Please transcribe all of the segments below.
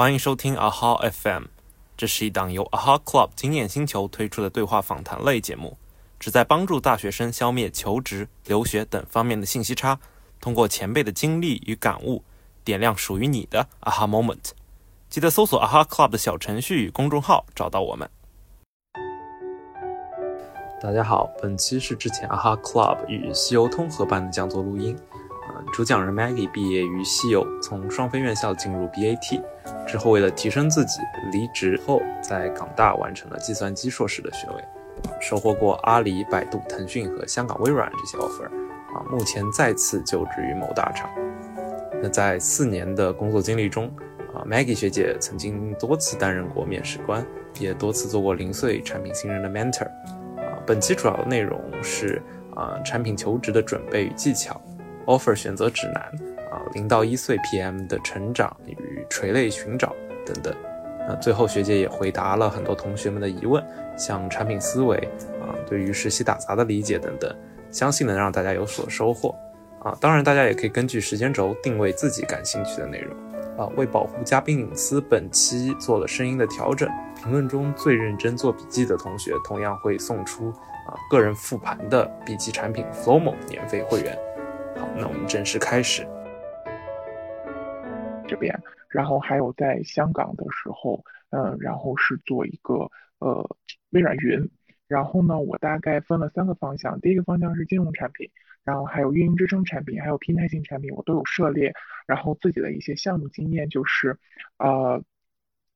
欢迎收听 AHA FM，这是一档由 AHA Club 经验星球推出的对话访谈类节目，旨在帮助大学生消灭求职、留学等方面的信息差，通过前辈的经历与感悟，点亮属于你的 AHA Moment。记得搜索 AHA Club 的小程序与公众号找到我们。大家好，本期是之前 AHA Club 与西游通合办的讲座录音。主讲人 Maggie 毕业于西游，从双非院校进入 BAT，之后为了提升自己，离职后在港大完成了计算机硕士的学位，收获过阿里、百度、腾讯和香港微软这些 offer，啊，目前再次就职于某大厂。那在四年的工作经历中，啊，Maggie 学姐曾经多次担任过面试官，也多次做过零碎产品新人的 mentor。啊，本期主要的内容是啊，产品求职的准备与技巧。Offer 选择指南啊，零到一岁 PM 的成长与垂类寻找等等。那最后学姐也回答了很多同学们的疑问，像产品思维啊，对于实习打杂的理解等等，相信能让大家有所收获啊。当然，大家也可以根据时间轴定位自己感兴趣的内容啊。为保护嘉宾隐私，本期做了声音的调整。评论中最认真做笔记的同学，同样会送出啊个人复盘的笔记产品 Flowmo 免费会员。好，那我们正式开始。这边，然后还有在香港的时候，嗯，然后是做一个呃微软云，然后呢，我大概分了三个方向，第一个方向是金融产品，然后还有运营支撑产品，还有平台型产品，我都有涉猎，然后自己的一些项目经验就是，呃。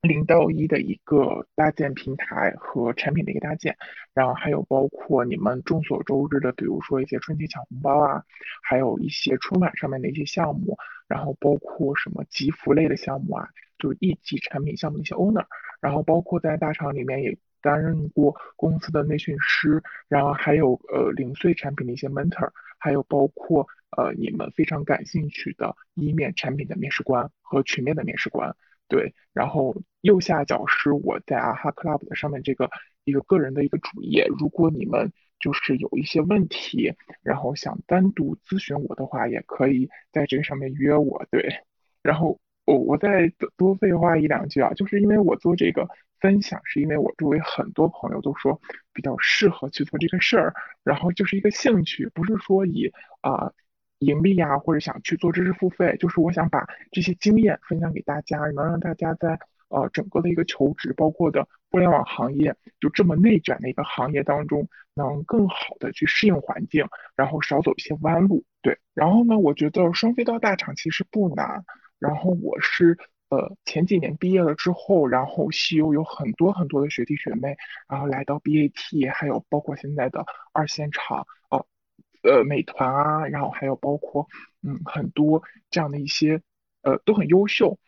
零到一的一个搭建平台和产品的一个搭建，然后还有包括你们众所周知的，比如说一些春节抢红包啊，还有一些春晚上面的一些项目，然后包括什么集福类的项目啊，就是一级产品项目的一些 owner，然后包括在大厂里面也担任过公司的内训师，然后还有呃零碎产品的一些 mentor，还有包括呃你们非常感兴趣的一面产品的面试官和群面的面试官。对，然后右下角是我在阿哈 Club 的上面这个一个个人的一个主页。如果你们就是有一些问题，然后想单独咨询我的话，也可以在这个上面约我。对，然后我我再多废话一两句啊，就是因为我做这个分享，是因为我周围很多朋友都说比较适合去做这个事儿，然后就是一个兴趣，不是说以啊。盈利呀，或者想去做知识付费，就是我想把这些经验分享给大家，能让大家在呃整个的一个求职，包括的互联网行业就这么内卷的一个行业当中，能更好的去适应环境，然后少走一些弯路。对，然后呢，我觉得双飞到大厂其实不难。然后我是呃前几年毕业了之后，然后西游有很多很多的学弟学妹，然后来到 BAT，还有包括现在的二线厂哦。呃美团啊，然后还有包括，嗯，很多这样的一些，呃，都很优秀。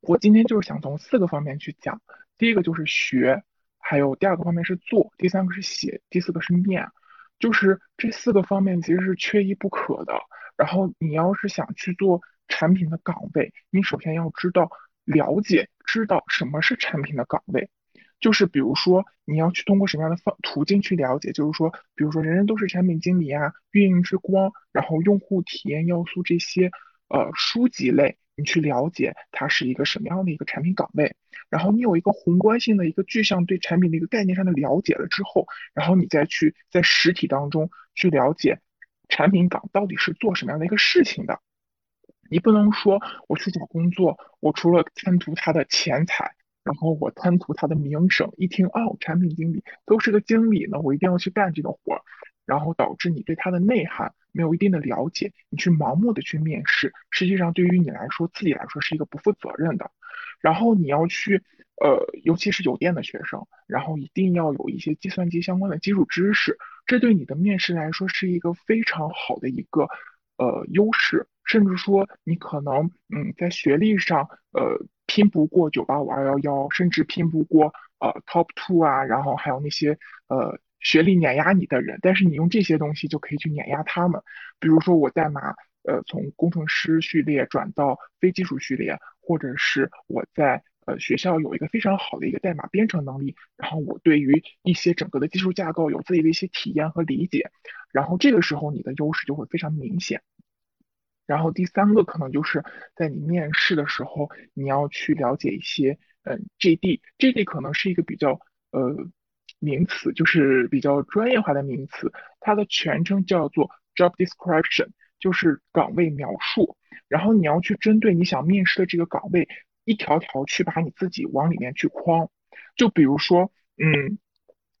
我今天就是想从四个方面去讲，第一个就是学，还有第二个方面是做，第三个是写，第四个是面，就是这四个方面其实是缺一不可的。然后你要是想去做产品的岗位，你首先要知道了解，知道什么是产品的岗位。就是比如说，你要去通过什么样的方途径去了解？就是说，比如说，人人都是产品经理啊，运营之光，然后用户体验要素这些，呃，书籍类，你去了解它是一个什么样的一个产品岗位。然后你有一个宏观性的一个具象对产品的一个概念上的了解了之后，然后你再去在实体当中去了解产品岗到底是做什么样的一个事情的。你不能说我去找工作，我除了贪图它的钱财。然后我贪图他的名声，一听哦，产品经理都是个经理呢，我一定要去干这个活儿，然后导致你对他的内涵没有一定的了解，你去盲目的去面试，实际上对于你来说，自己来说是一个不负责任的。然后你要去，呃，尤其是酒店的学生，然后一定要有一些计算机相关的基础知识，这对你的面试来说是一个非常好的一个呃优势，甚至说你可能嗯在学历上呃。拼不过九八五二幺幺，甚至拼不过呃 top two 啊，然后还有那些呃学历碾压你的人，但是你用这些东西就可以去碾压他们。比如说我代码呃从工程师序列转到非技术序列，或者是我在呃学校有一个非常好的一个代码编程能力，然后我对于一些整个的技术架构有自己的一些体验和理解，然后这个时候你的优势就会非常明显。然后第三个可能就是在你面试的时候，你要去了解一些，嗯，JD，JD 可能是一个比较呃名词，就是比较专业化的名词，它的全称叫做 Job Description，就是岗位描述。然后你要去针对你想面试的这个岗位，一条条去把你自己往里面去框。就比如说，嗯，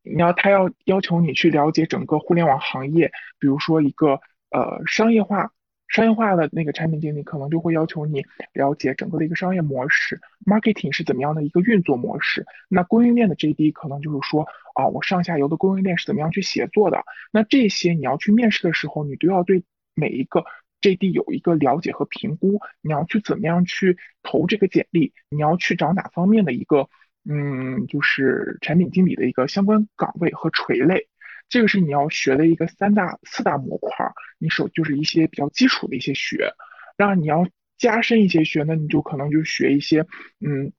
你要他要要求你去了解整个互联网行业，比如说一个呃商业化。商业化的那个产品经理可能就会要求你了解整个的一个商业模式，marketing 是怎么样的一个运作模式。那供应链的 JD 可能就是说啊，我上下游的供应链是怎么样去协作的。那这些你要去面试的时候，你都要对每一个 JD 有一个了解和评估。你要去怎么样去投这个简历？你要去找哪方面的一个嗯，就是产品经理的一个相关岗位和垂类。这个是你要学的一个三大四大模块，你首就是一些比较基础的一些学，让你要加深一些学呢，你就可能就学一些，嗯，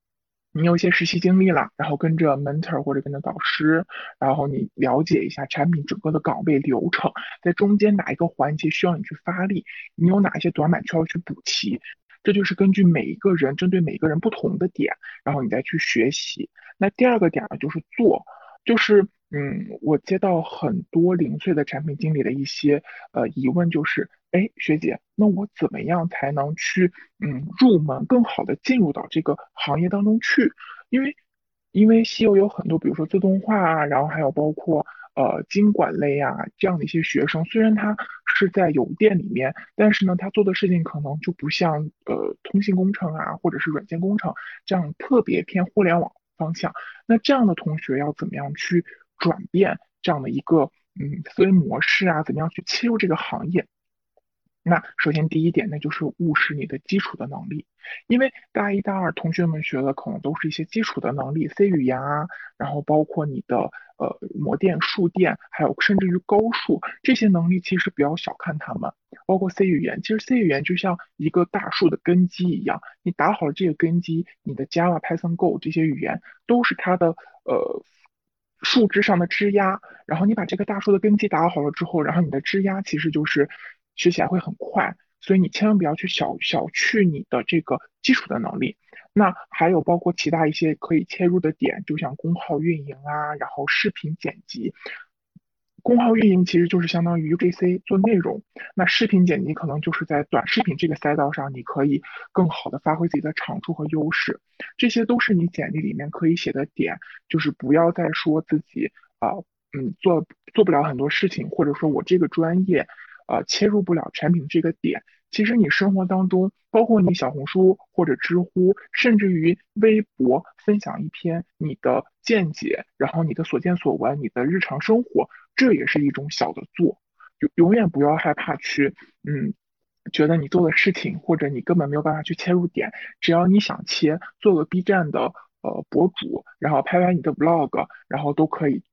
你有一些实习经历了，然后跟着 mentor 或者跟着导师，然后你了解一下产品整个的岗位流程，在中间哪一个环节需要你去发力，你有哪些短板需要去补齐，这就是根据每一个人针对每个人不同的点，然后你再去学习。那第二个点呢，就是做，就是。嗯，我接到很多零碎的产品经理的一些呃疑问，就是，哎，学姐，那我怎么样才能去嗯入门，更好的进入到这个行业当中去？因为因为西游有很多，比如说自动化啊，然后还有包括呃经管类啊这样的一些学生，虽然他是在邮电里面，但是呢，他做的事情可能就不像呃通信工程啊，或者是软件工程这样特别偏互联网方向。那这样的同学要怎么样去？转变这样的一个嗯思维模式啊，怎么样去切入这个行业？那首先第一点，那就是务实你的基础的能力，因为大一、大二同学们学的可能都是一些基础的能力，C 语言啊，然后包括你的呃模电、数电，还有甚至于高数这些能力，其实不要小看他们。包括 C 语言，其实 C 语言就像一个大树的根基一样，你打好了这个根基，你的 Java、Python、Go 这些语言都是它的呃。树枝上的枝丫，然后你把这个大树的根基打好了之后，然后你的枝丫其实就是学起来会很快，所以你千万不要去小小去你的这个基础的能力。那还有包括其他一些可以切入的点，就像公号运营啊，然后视频剪辑。公号运营其实就是相当于 UGC 做内容，那视频剪辑可能就是在短视频这个赛道上，你可以更好的发挥自己的长处和优势，这些都是你简历里面可以写的点，就是不要再说自己啊，嗯，做做不了很多事情，或者说我这个专业，啊，切入不了产品这个点。其实你生活当中，包括你小红书或者知乎，甚至于微博分享一篇你的见解，然后你的所见所闻，你的日常生活，这也是一种小的做。永永远不要害怕去，嗯，觉得你做的事情或者你根本没有办法去切入点，只要你想切，做个 B 站的呃博主，然后拍拍你的 Vlog，然后都可以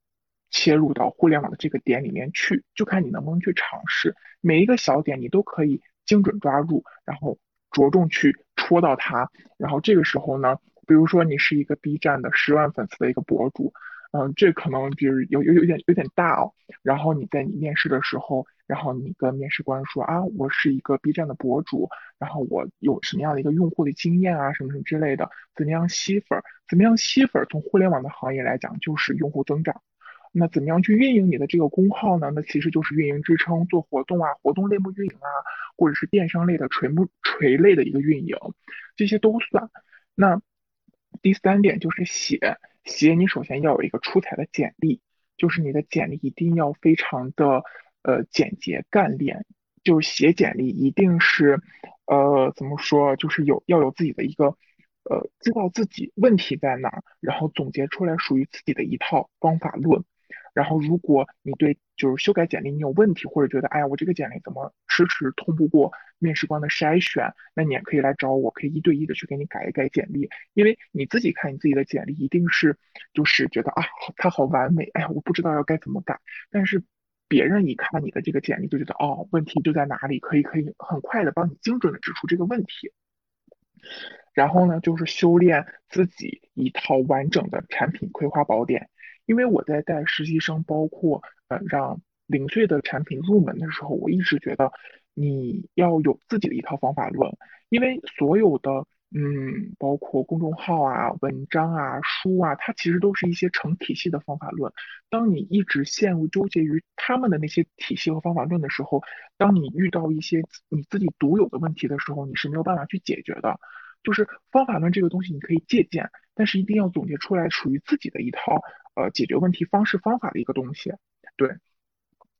切入到互联网的这个点里面去，就看你能不能去尝试。每一个小点你都可以。精准抓住，然后着重去戳到它，然后这个时候呢，比如说你是一个 B 站的十万粉丝的一个博主，嗯，这可能就是有有有点有点大哦。然后你在你面试的时候，然后你跟面试官说啊，我是一个 B 站的博主，然后我有什么样的一个用户的经验啊，什么什么之类的，怎么样吸粉？怎么样吸粉？从互联网的行业来讲，就是用户增长。那怎么样去运营你的这个公号呢？那其实就是运营支撑，做活动啊，活动类目运营啊，或者是电商类的垂目垂类的一个运营，这些都算。那第三点就是写写，你首先要有一个出彩的简历，就是你的简历一定要非常的呃简洁干练，就是写简历一定是呃怎么说，就是有要有自己的一个。呃，知道自己问题在哪，然后总结出来属于自己的一套方法论。然后，如果你对就是修改简历你有问题，或者觉得哎呀我这个简历怎么迟迟通不过面试官的筛选，那你也可以来找我，可以一对一的去给你改一改简历。因为你自己看你自己的简历，一定是就是觉得啊它好完美，哎呀我不知道要该怎么改。但是别人一看你的这个简历，就觉得哦问题就在哪里，可以可以很快的帮你精准的指出这个问题。然后呢，就是修炼自己一套完整的产品葵花宝典。因为我在带实习生，包括呃让零碎的产品入门的时候，我一直觉得，你要有自己的一套方法论，因为所有的。嗯，包括公众号啊、文章啊、书啊，它其实都是一些成体系的方法论。当你一直陷入纠结于他们的那些体系和方法论的时候，当你遇到一些你自己独有的问题的时候，你是没有办法去解决的。就是方法论这个东西，你可以借鉴，但是一定要总结出来属于自己的一套呃解决问题方式方法的一个东西。对，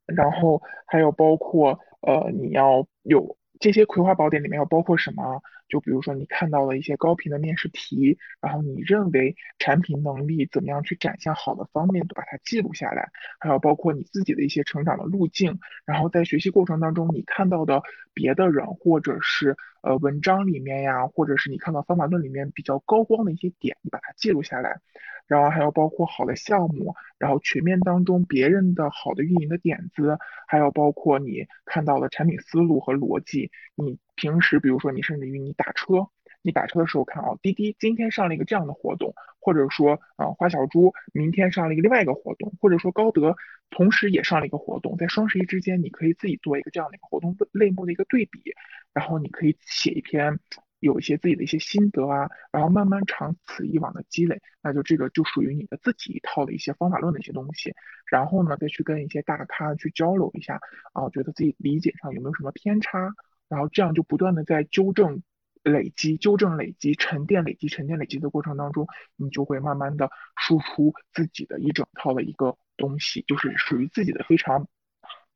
然后还有包括呃你要有。这些葵花宝典里面要包括什么？就比如说你看到了一些高频的面试题，然后你认为产品能力怎么样去展现好的方面，都把它记录下来。还有包括你自己的一些成长的路径，然后在学习过程当中你看到的别的人或者是呃文章里面呀，或者是你看到方法论里面比较高光的一些点，你把它记录下来。然后还有包括好的项目，然后全面当中别人的好的运营的点子，还有包括你看到的产品思路和逻辑。你平时比如说你甚至于你打车，你打车的时候看哦，滴滴今天上了一个这样的活动，或者说啊花小猪明天上了一个另外一个活动，或者说高德同时也上了一个活动，在双十一之间你可以自己做一个这样的一个活动类目的一个对比，然后你可以写一篇。有一些自己的一些心得啊，然后慢慢长此以往的积累，那就这个就属于你的自己一套的一些方法论的一些东西。然后呢，再去跟一些大咖去交流一下啊，觉得自己理解上有没有什么偏差，然后这样就不断的在纠正、累积、纠正、累积、沉淀、累积、沉淀、累积的过程当中，你就会慢慢的输出自己的一整套的一个东西，就是属于自己的非常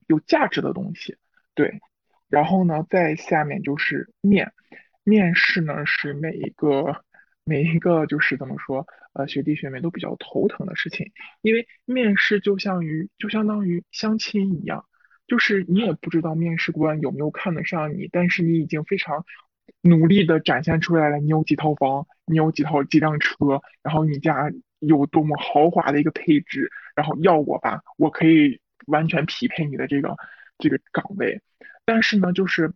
有价值的东西。对，然后呢，再下面就是面。面试呢是每一个每一个就是怎么说呃学弟学妹都比较头疼的事情，因为面试就像于就相当于相亲一样，就是你也不知道面试官有没有看得上你，但是你已经非常努力的展现出来了，你有几套房，你有几套几辆车，然后你家有多么豪华的一个配置，然后要我吧，我可以完全匹配你的这个这个岗位，但是呢就是。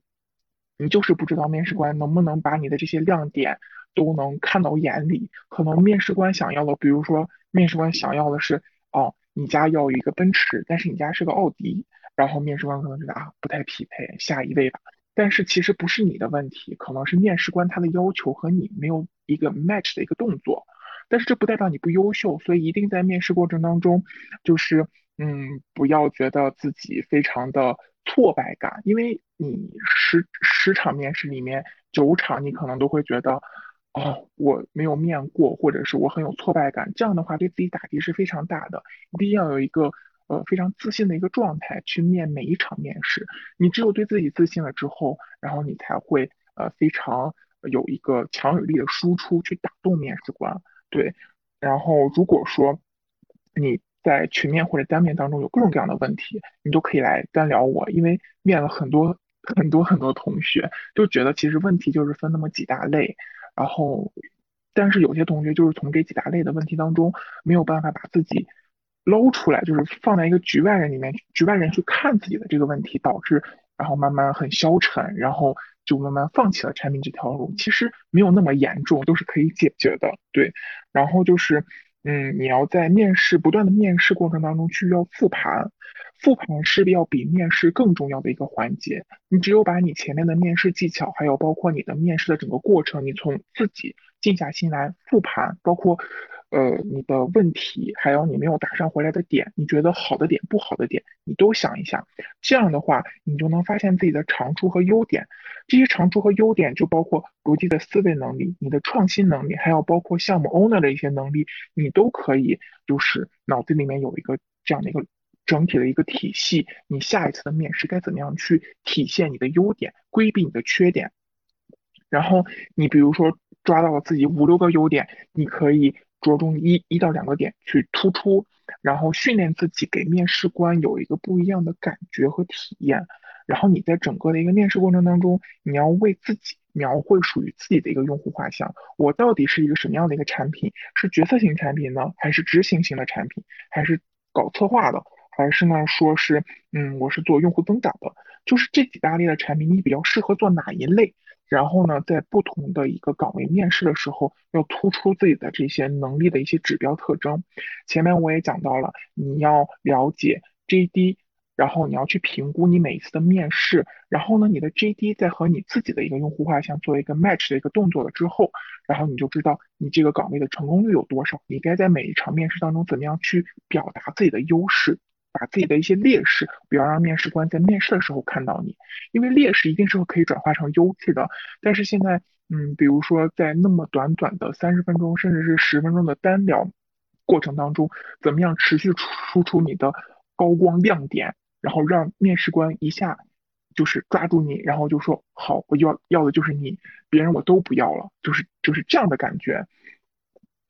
你就是不知道面试官能不能把你的这些亮点都能看到眼里。可能面试官想要的，比如说面试官想要的是，哦，你家要一个奔驰，但是你家是个奥迪，然后面试官可能觉得啊不太匹配，下一位吧。但是其实不是你的问题，可能是面试官他的要求和你没有一个 match 的一个动作。但是这不代表你不优秀，所以一定在面试过程当中，就是嗯，不要觉得自己非常的。挫败感，因为你十十场面试里面九场你可能都会觉得，哦，我没有面过，或者是我很有挫败感，这样的话对自己打击是非常大的。一定要有一个呃非常自信的一个状态去面每一场面试。你只有对自己自信了之后，然后你才会呃非常有一个强有力的输出去打动面试官。对，然后如果说你。在群面或者单面当中有各种各样的问题，你都可以来单聊我，因为面了很多很多很多同学，就觉得其实问题就是分那么几大类，然后，但是有些同学就是从这几大类的问题当中没有办法把自己捞出来，就是放在一个局外人里面，局外人去看自己的这个问题，导致然后慢慢很消沉，然后就慢慢放弃了产品这条路。其实没有那么严重，都是可以解决的，对，然后就是。嗯，你要在面试不断的面试过程当中去要复盘，复盘是要比面试更重要的一个环节。你只有把你前面的面试技巧，还有包括你的面试的整个过程，你从自己静下心来复盘，包括。呃，你的问题还有你没有打上回来的点，你觉得好的点、不好的点，你都想一想。这样的话，你就能发现自己的长处和优点。这些长处和优点就包括逻辑的思维能力、你的创新能力，还有包括项目 owner 的一些能力，你都可以就是脑子里面有一个这样的一个整体的一个体系。你下一次的面试该怎么样去体现你的优点，规避你的缺点？然后你比如说抓到了自己五六个优点，你可以。着重一一到两个点去突出，然后训练自己给面试官有一个不一样的感觉和体验。然后你在整个的一个面试过程当中，你要为自己描绘属于自己的一个用户画像。我到底是一个什么样的一个产品？是决策型产品呢，还是执行型的产品？还是搞策划的？还是呢说是嗯，我是做用户增长的？就是这几大类的产品，你比较适合做哪一类？然后呢，在不同的一个岗位面试的时候，要突出自己的这些能力的一些指标特征。前面我也讲到了，你要了解 JD 然后你要去评估你每一次的面试，然后呢，你的 JD 在和你自己的一个用户画像做一个 match 的一个动作了之后，然后你就知道你这个岗位的成功率有多少，你该在每一场面试当中怎么样去表达自己的优势，把自己的一些劣势，不要让面试官在面试的时候看到你，因为劣势一定是可以转化成优势的。但是现在，嗯，比如说在那么短短的三十分钟，甚至是十分钟的单聊过程当中，怎么样持续输出你的高光亮点？然后让面试官一下就是抓住你，然后就说好，我要要的就是你，别人我都不要了，就是就是这样的感觉。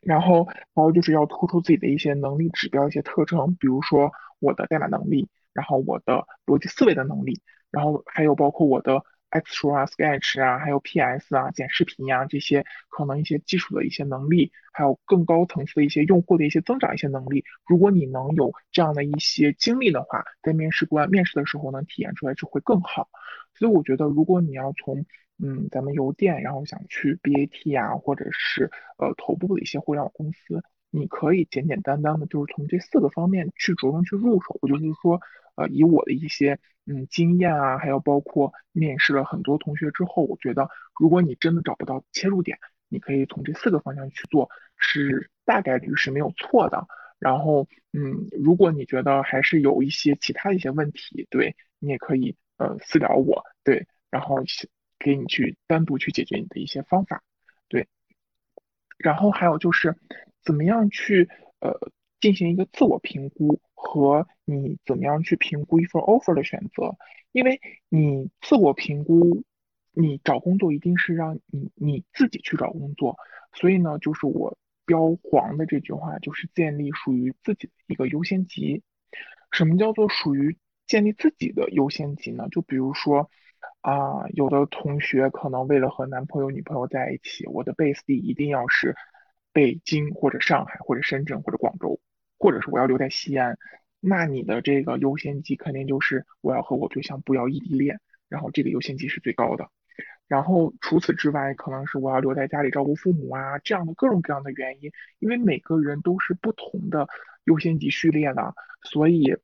然后还有就是要突出自己的一些能力指标、一些特征，比如说我的代码能力，然后我的逻辑思维的能力，然后还有包括我的。Xro 啊，Sketch 啊，还有 PS 啊，剪视频呀，这些可能一些基础的一些能力，还有更高层次的一些用户的一些增长一些能力，如果你能有这样的一些经历的话，在面试官面试的时候能体验出来就会更好。所以我觉得，如果你要从嗯咱们邮电，然后想去 BAT 啊，或者是呃头部的一些互联网公司，你可以简简单单的就是从这四个方面去着重去入手。我就是说，呃，以我的一些。嗯，经验啊，还有包括面试了很多同学之后，我觉得如果你真的找不到切入点，你可以从这四个方向去做，是大概率是没有错的。然后，嗯，如果你觉得还是有一些其他的一些问题，对你也可以呃私聊我，对，然后给你去单独去解决你的一些方法，对。然后还有就是怎么样去呃进行一个自我评估。和你怎么样去评估一份 offer 的选择，因为你自我评估，你找工作一定是让你你自己去找工作，所以呢，就是我标黄的这句话，就是建立属于自己的一个优先级。什么叫做属于建立自己的优先级呢？就比如说啊，有的同学可能为了和男朋友女朋友在一起，我的 base 地一定要是北京或者上海或者深圳或者广州。或者是我要留在西安，那你的这个优先级肯定就是我要和我对象不要异地恋，然后这个优先级是最高的。然后除此之外，可能是我要留在家里照顾父母啊，这样的各种各样的原因，因为每个人都是不同的优先级序列的，所以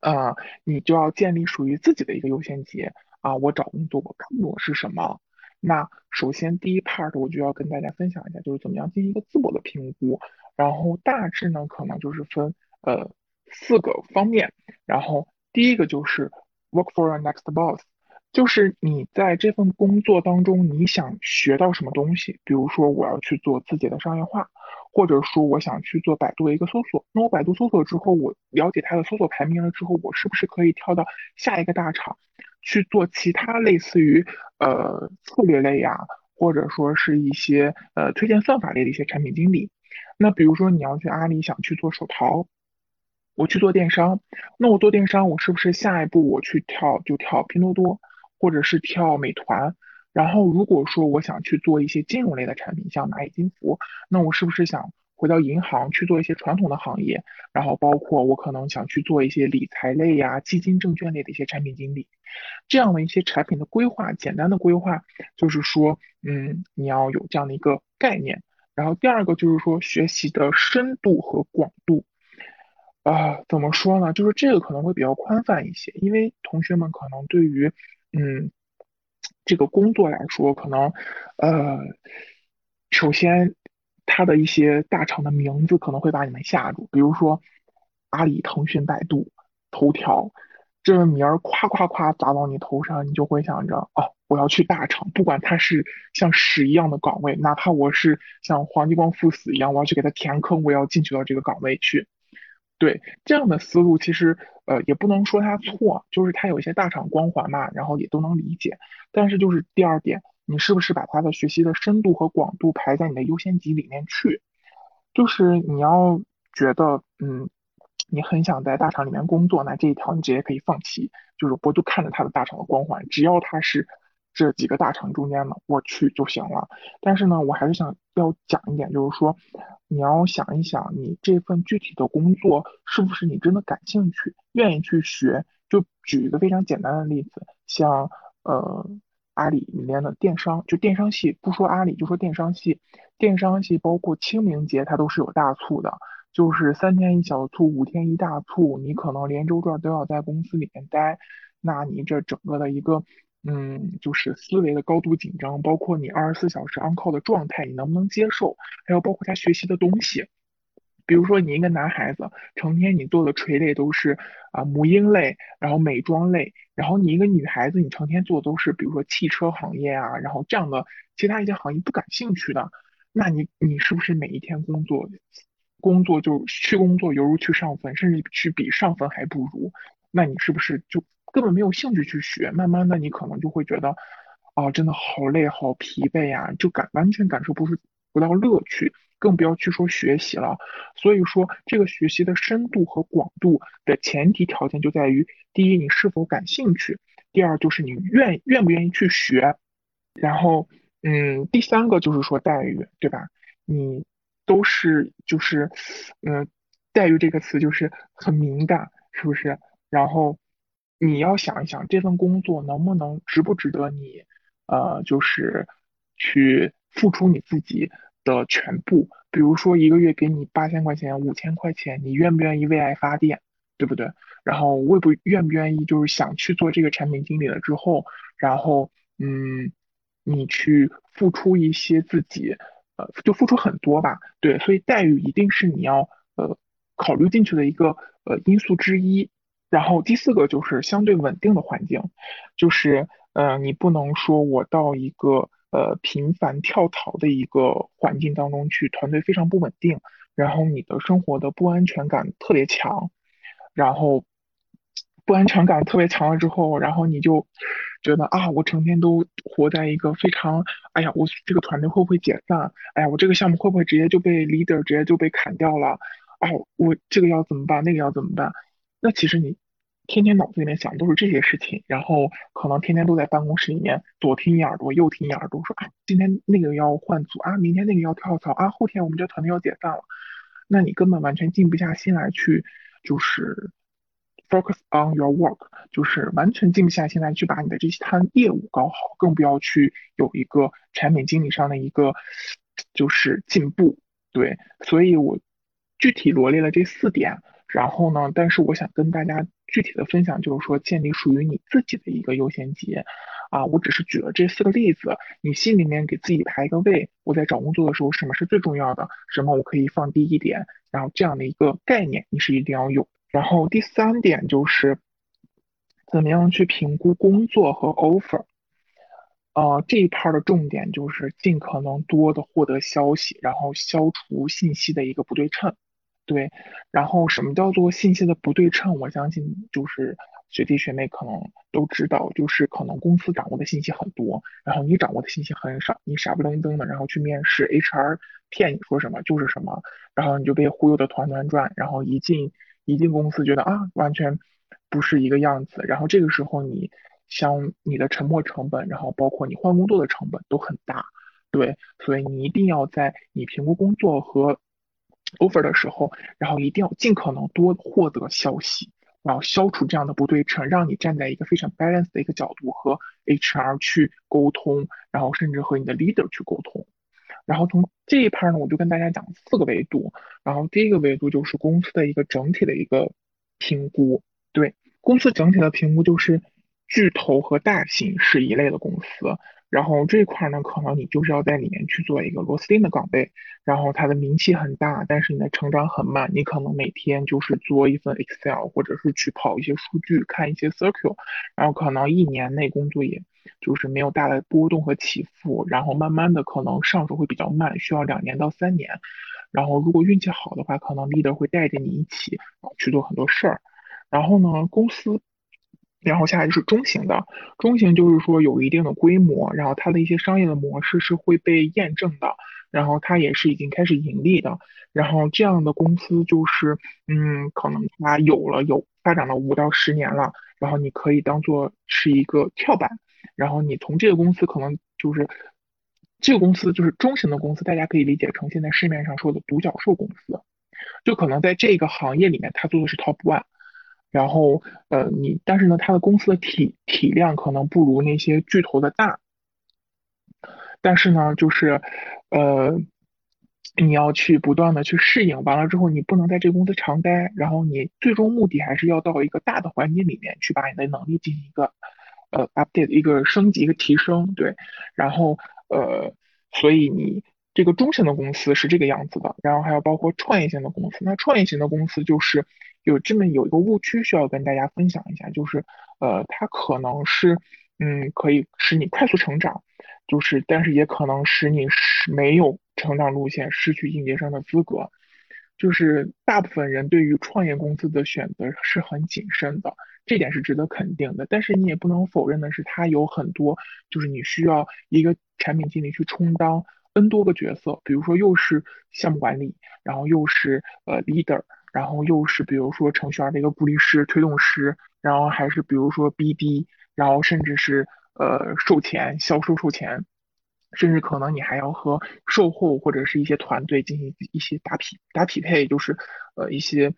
啊，你就要建立属于自己的一个优先级啊。我找工作我看我是什么？那首先第一 part 我就要跟大家分享一下，就是怎么样进行一个自我的评估。然后大致呢，可能就是分呃四个方面。然后第一个就是 work for your next boss，就是你在这份工作当中你想学到什么东西。比如说我要去做自己的商业化，或者说我想去做百度的一个搜索。那我百度搜索之后，我了解它的搜索排名了之后，我是不是可以跳到下一个大厂去做其他类似于呃策略类呀，或者说是一些呃推荐算法类的一些产品经理？那比如说你要去阿里想去做手淘，我去做电商，那我做电商，我是不是下一步我去跳就跳拼多多，或者是跳美团？然后如果说我想去做一些金融类的产品，像蚂蚁金服，那我是不是想回到银行去做一些传统的行业？然后包括我可能想去做一些理财类呀、基金证券类的一些产品经理，这样的一些产品的规划，简单的规划就是说，嗯，你要有这样的一个概念。然后第二个就是说学习的深度和广度，啊，怎么说呢？就是这个可能会比较宽泛一些，因为同学们可能对于，嗯，这个工作来说，可能，呃，首先它的一些大厂的名字可能会把你们吓住，比如说阿里、腾讯、百度、头条，这个名儿夸夸夸砸到你头上，你就会想着，哦。我要去大厂，不管它是像屎一样的岗位，哪怕我是像黄继光赴死一样，我要去给他填坑，我要进去到这个岗位去。对这样的思路，其实呃也不能说他错，就是他有一些大厂光环嘛，然后也都能理解。但是就是第二点，你是不是把他的学习的深度和广度排在你的优先级里面去？就是你要觉得嗯，你很想在大厂里面工作，那这一条你直接可以放弃，就是我就看着他的大厂的光环，只要他是。这几个大厂中间的，我去就行了。但是呢，我还是想要讲一点，就是说，你要想一想，你这份具体的工作是不是你真的感兴趣、愿意去学。就举一个非常简单的例子，像呃阿里里面的电商，就电商系，不说阿里，就说电商系，电商系包括清明节它都是有大促的。就是三天一小促，五天一大促，你可能连周转都要在公司里面待，那你这整个的一个，嗯，就是思维的高度紧张，包括你二十四小时 on call 的状态，你能不能接受？还有包括他学习的东西。比如说你一个男孩子，成天你做的垂类都是啊母婴类，然后美妆类，然后你一个女孩子，你成天做的都是比如说汽车行业啊，然后这样的其他一些行业不感兴趣的，那你你是不是每一天工作工作就去工作犹如去上坟，甚至去比上坟还不如？那你是不是就根本没有兴趣去学？慢慢的你可能就会觉得，啊真的好累好疲惫呀，就感完全感受不出不到乐趣。更不要去说学习了，所以说这个学习的深度和广度的前提条件就在于：第一，你是否感兴趣；第二，就是你愿愿不愿意去学；然后，嗯，第三个就是说待遇，对吧？你都是就是，嗯，待遇这个词就是很敏感，是不是？然后你要想一想，这份工作能不能值不值得你，呃，就是去付出你自己。的全部，比如说一个月给你八千块钱、五千块钱，你愿不愿意为爱发电，对不对？然后我也不愿不愿意，就是想去做这个产品经理了之后，然后嗯，你去付出一些自己，呃，就付出很多吧，对，所以待遇一定是你要呃考虑进去的一个呃因素之一。然后第四个就是相对稳定的环境，就是呃你不能说我到一个。呃，频繁跳槽的一个环境当中去，团队非常不稳定，然后你的生活的不安全感特别强，然后不安全感特别强了之后，然后你就觉得啊，我成天都活在一个非常，哎呀，我这个团队会不会解散？哎呀，我这个项目会不会直接就被 leader 直接就被砍掉了？啊，我这个要怎么办？那个要怎么办？那其实你。天天脑子里面想的都是这些事情，然后可能天天都在办公室里面左听一耳朵右听一耳朵，说啊今天那个要换组啊，明天那个要跳槽啊，后天我们这团队要解散了，那你根本完全静不下心来去，就是 focus on your work，就是完全静不下心来去把你的这些摊业务搞好，更不要去有一个产品经理上的一个就是进步，对，所以我具体罗列了这四点。然后呢？但是我想跟大家具体的分享，就是说建立属于你自己的一个优先级啊。我只是举了这四个例子，你心里面给自己排一个位。我在找工作的时候，什么是最重要的？什么我可以放低一点？然后这样的一个概念，你是一定要有。然后第三点就是，怎么样去评估工作和 offer？呃，这一 part 的重点就是尽可能多的获得消息，然后消除信息的一个不对称。对，然后什么叫做信息的不对称？我相信就是学弟学妹可能都知道，就是可能公司掌握的信息很多，然后你掌握的信息很少，你傻不愣登的，然后去面试，HR 骗你说什么就是什么，然后你就被忽悠的团团转，然后一进一进公司觉得啊完全不是一个样子，然后这个时候你像你的沉没成本，然后包括你换工作的成本都很大，对，所以你一定要在你评估工作和 offer 的时候，然后一定要尽可能多获得消息，然后消除这样的不对称，让你站在一个非常 balance 的一个角度和 HR 去沟通，然后甚至和你的 leader 去沟通。然后从这一 part 呢，我就跟大家讲四个维度。然后第一个维度就是公司的一个整体的一个评估，对公司整体的评估就是巨头和大型是一类的公司。然后这块呢，可能你就是要在里面去做一个螺丝钉的岗位，然后它的名气很大，但是你的成长很慢，你可能每天就是做一份 Excel，或者是去跑一些数据，看一些 Circle，然后可能一年内工作也就是没有大的波动和起伏，然后慢慢的可能上手会比较慢，需要两年到三年，然后如果运气好的话，可能 leader 会带着你一起去做很多事儿，然后呢，公司。然后下来就是中型的，中型就是说有一定的规模，然后它的一些商业的模式是会被验证的，然后它也是已经开始盈利的，然后这样的公司就是，嗯，可能它有了有发展了五到十年了，然后你可以当做是一个跳板，然后你从这个公司可能就是这个公司就是中型的公司，大家可以理解成现在市面上说的独角兽公司，就可能在这个行业里面它做的是 top one。然后，呃，你但是呢，它的公司的体体量可能不如那些巨头的大，但是呢，就是，呃，你要去不断的去适应，完了之后你不能在这个公司长待，然后你最终目的还是要到一个大的环境里面去把你的能力进行一个呃 update 一个升级一个提升，对，然后呃，所以你这个中型的公司是这个样子的，然后还有包括创业型的公司，那创业型的公司就是有这么有一个误区需要跟大家分享一下，就是呃，它可能是嗯可以使你快速成长。就是，但是也可能使你是没有成长路线，失去应届生的资格。就是大部分人对于创业公司的选择是很谨慎的，这点是值得肯定的。但是你也不能否认的是，它有很多就是你需要一个产品经理去充当 N 多个角色，比如说又是项目管理，然后又是呃 leader，然后又是比如说程序员的一个鼓励师、推动师，然后还是比如说 BD，然后甚至是。呃，售前、销售、售前，甚至可能你还要和售后或者是一些团队进行一些打匹打匹配，就是呃一些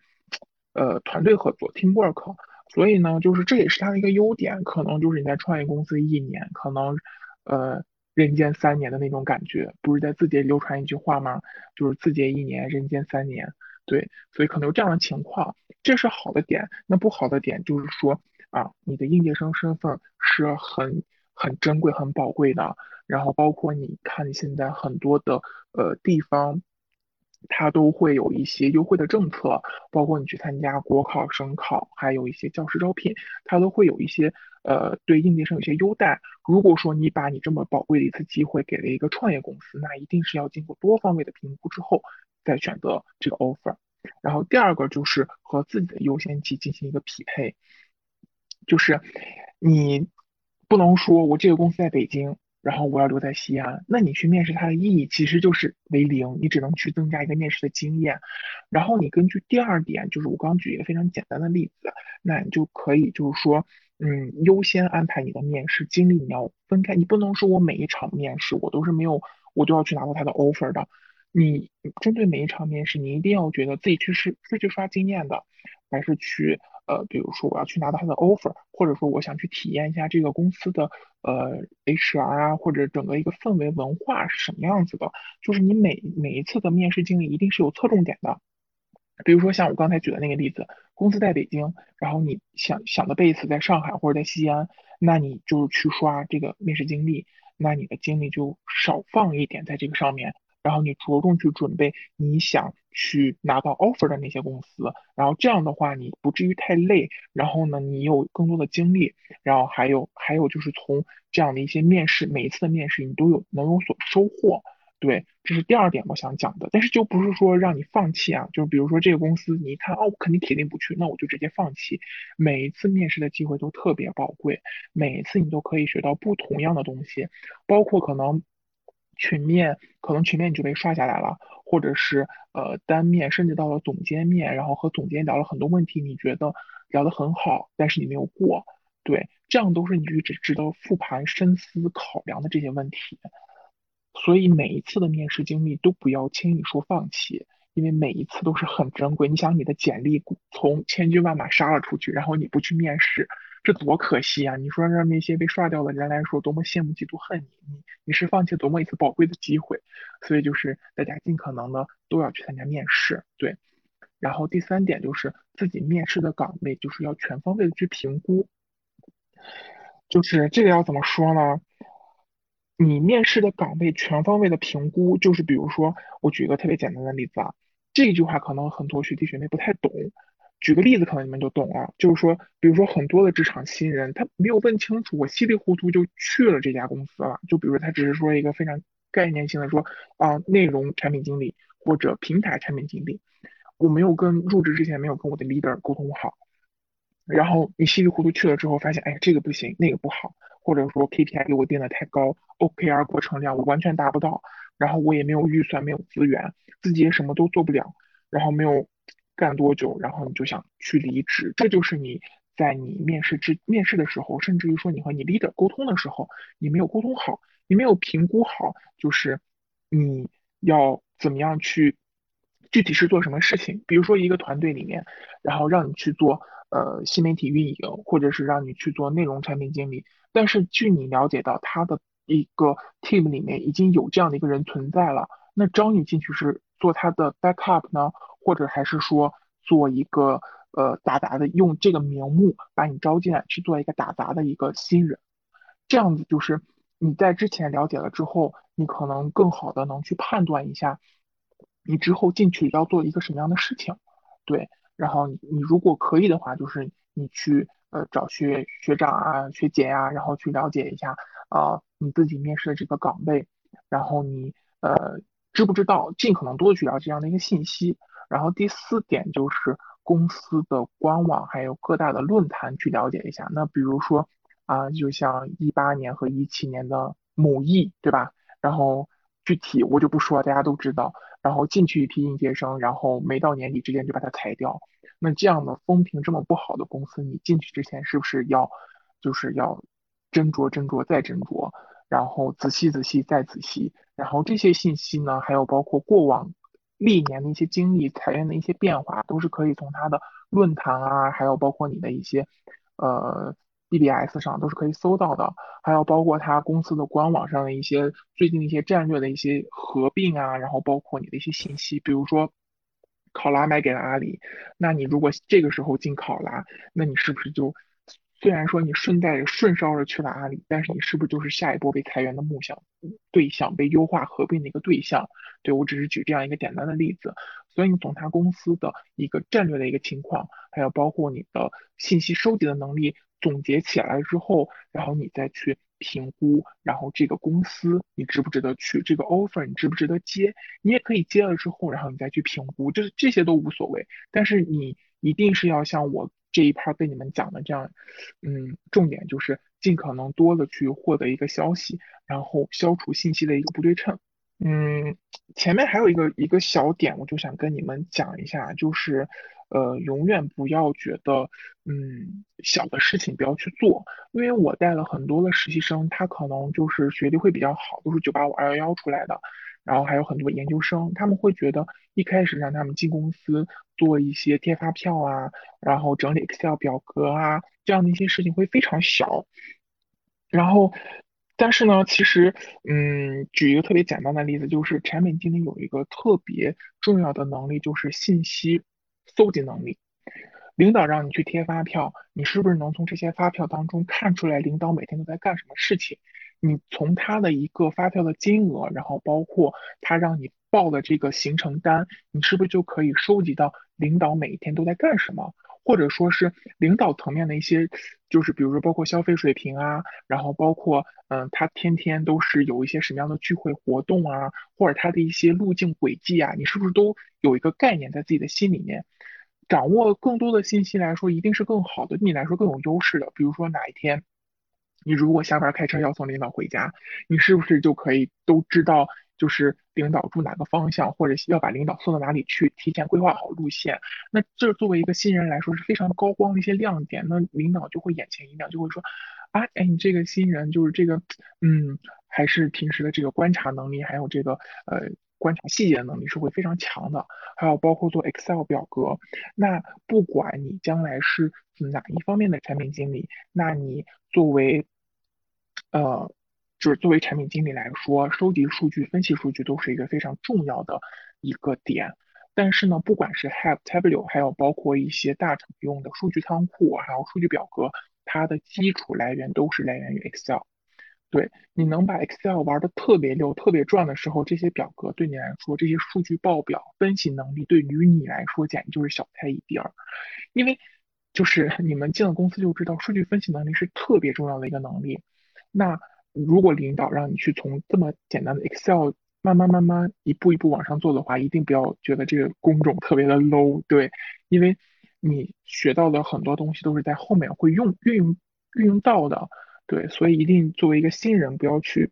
呃团队合作 teamwork。所以呢，就是这也是它的一个优点，可能就是你在创业公司一年，可能呃人间三年的那种感觉。不是在字节流传一句话吗？就是字节一年，人间三年。对，所以可能有这样的情况，这是好的点。那不好的点就是说。啊，你的应届生身份是很很珍贵、很宝贵的。然后包括你看现在很多的呃地方，它都会有一些优惠的政策，包括你去参加国考、省考，还有一些教师招聘，它都会有一些呃对应届生有些优待。如果说你把你这么宝贵的一次机会给了一个创业公司，那一定是要经过多方位的评估之后再选择这个 offer。然后第二个就是和自己的优先级进行一个匹配。就是你不能说我这个公司在北京，然后我要留在西安，那你去面试它的意义其实就是为零，你只能去增加一个面试的经验。然后你根据第二点，就是我刚举一个非常简单的例子，那你就可以就是说，嗯，优先安排你的面试经历，你要分开，你不能说我每一场面试我都是没有，我都要去拿到他的 offer 的。你针对每一场面试，你一定要觉得自己去是是去刷经验的，还是去呃，比如说我要去拿到他的 offer，或者说我想去体验一下这个公司的呃 HR 啊，或者整个一个氛围文化是什么样子的。就是你每每一次的面试经历一定是有侧重点的。比如说像我刚才举的那个例子，公司在北京，然后你想想的 base 在上海或者在西安，那你就去刷这个面试经历，那你的精力就少放一点在这个上面。然后你着重去准备你想去拿到 offer 的那些公司，然后这样的话你不至于太累，然后呢你有更多的精力，然后还有还有就是从这样的一些面试，每一次的面试你都有能有所收获，对，这是第二点我想讲的。但是就不是说让你放弃啊，就比如说这个公司你一看哦，我肯定铁定不去，那我就直接放弃。每一次面试的机会都特别宝贵，每一次你都可以学到不同样的东西，包括可能。群面可能群面你就被刷下来了，或者是呃单面，甚至到了总监面，然后和总监聊了很多问题，你觉得聊得很好，但是你没有过，对，这样都是你值值得复盘深思考量的这些问题。所以每一次的面试经历都不要轻易说放弃，因为每一次都是很珍贵。你想你的简历从千军万马杀了出去，然后你不去面试。这多可惜啊！你说让那些被刷掉的人来说，多么羡慕嫉妒恨你，你你是放弃多么一次宝贵的机会。所以就是大家尽可能的都要去参加面试，对。然后第三点就是自己面试的岗位就是要全方位的去评估。就是这个要怎么说呢？你面试的岗位全方位的评估，就是比如说我举一个特别简单的例子啊，这句话可能很多学弟学妹不太懂。举个例子，可能你们就懂了。就是说，比如说很多的职场新人，他没有问清楚，我稀里糊涂就去了这家公司了。就比如，他只是说一个非常概念性的说啊，内容产品经理或者平台产品经理，我没有跟入职之前没有跟我的 leader 沟通好。然后你稀里糊涂去了之后，发现哎，这个不行，那个不好，或者说 KPI 给我定的太高，OKR 过程量我完全达不到，然后我也没有预算，没有资源，自己也什么都做不了，然后没有。干多久，然后你就想去离职，这就是你在你面试之面试的时候，甚至于说你和你 leader 沟通的时候，你没有沟通好，你没有评估好，就是你要怎么样去具体是做什么事情。比如说一个团队里面，然后让你去做呃新媒体运营，或者是让你去做内容产品经理，但是据你了解到他的一个 team 里面已经有这样的一个人存在了。那招你进去是做他的 backup 呢，或者还是说做一个呃打杂的，用这个名目把你招进来去做一个打杂的一个新人？这样子就是你在之前了解了之后，你可能更好的能去判断一下，你之后进去要做一个什么样的事情，对。然后你你如果可以的话，就是你去呃找学学长啊、学姐呀，然后去了解一下啊你自己面试的这个岗位，然后你呃知不知道，尽可能多的去了解这样的一个信息。然后第四点就是公司的官网还有各大的论坛去了解一下。那比如说。啊，就像一八年和一七年的某易，对吧？然后具体我就不说了，大家都知道。然后进去一批应届生，然后没到年底之前就把它裁掉。那这样的风评这么不好的公司，你进去之前是不是要，就是要斟酌斟酌再斟酌，然后仔细仔细再仔细。然后这些信息呢，还有包括过往历年的一些经历、裁员的一些变化，都是可以从他的论坛啊，还有包括你的一些呃。BBS 上都是可以搜到的，还有包括他公司的官网上的一些最近一些战略的一些合并啊，然后包括你的一些信息，比如说考拉卖给了阿里，那你如果这个时候进考拉，那你是不是就虽然说你顺带着顺烧着去了阿里，但是你是不是就是下一波被裁员的目标对象，被优化合并的一个对象？对我只是举这样一个简单的例子，所以你从他公司的一个战略的一个情况，还有包括你的信息收集的能力。总结起来之后，然后你再去评估，然后这个公司你值不值得去，这个 offer 你值不值得接，你也可以接了之后，然后你再去评估，这这些都无所谓。但是你一定是要像我这一 part 跟你们讲的这样，嗯，重点就是尽可能多的去获得一个消息，然后消除信息的一个不对称。嗯，前面还有一个一个小点，我就想跟你们讲一下，就是。呃，永远不要觉得，嗯，小的事情不要去做，因为我带了很多的实习生，他可能就是学历会比较好，都是九八五、二幺幺出来的，然后还有很多研究生，他们会觉得一开始让他们进公司做一些贴发票啊，然后整理 Excel 表格啊，这样的一些事情会非常小，然后，但是呢，其实，嗯，举一个特别简单的例子，就是产品经理有一个特别重要的能力，就是信息。搜集能力，领导让你去贴发票，你是不是能从这些发票当中看出来领导每天都在干什么事情？你从他的一个发票的金额，然后包括他让你报的这个行程单，你是不是就可以收集到领导每一天都在干什么？或者说是领导层面的一些，就是比如说包括消费水平啊，然后包括嗯，他天天都是有一些什么样的聚会活动啊，或者他的一些路径轨迹啊，你是不是都有一个概念在自己的心里面？掌握更多的信息来说，一定是更好的，对你来说更有优势的。比如说哪一天，你如果下班开车要送领导回家，你是不是就可以都知道？就是领导住哪个方向，或者要把领导送到哪里去，提前规划好路线。那这作为一个新人来说是非常高光的一些亮点。那领导就会眼前一亮，就会说，啊，哎，你这个新人就是这个，嗯，还是平时的这个观察能力，还有这个呃观察细节的能力是会非常强的。还有包括做 Excel 表格，那不管你将来是哪一方面的产品经理，那你作为呃。就是作为产品经理来说，收集数据、分析数据都是一个非常重要的一个点。但是呢，不管是 Have Table，还有包括一些大厂用的数据仓库，还有数据表格，它的基础来源都是来源于 Excel。对，你能把 Excel 玩的特别溜、特别转的时候，这些表格对你来说，这些数据报表分析能力对于你来说简直就是小菜一碟儿。因为就是 你们进了公司就知道，数据分析能力是特别重要的一个能力。那如果领导让你去从这么简单的 Excel 慢慢慢慢一步一步往上做的话，一定不要觉得这个工种特别的 low，对，因为你学到的很多东西都是在后面会用运用运用到的，对，所以一定作为一个新人不要去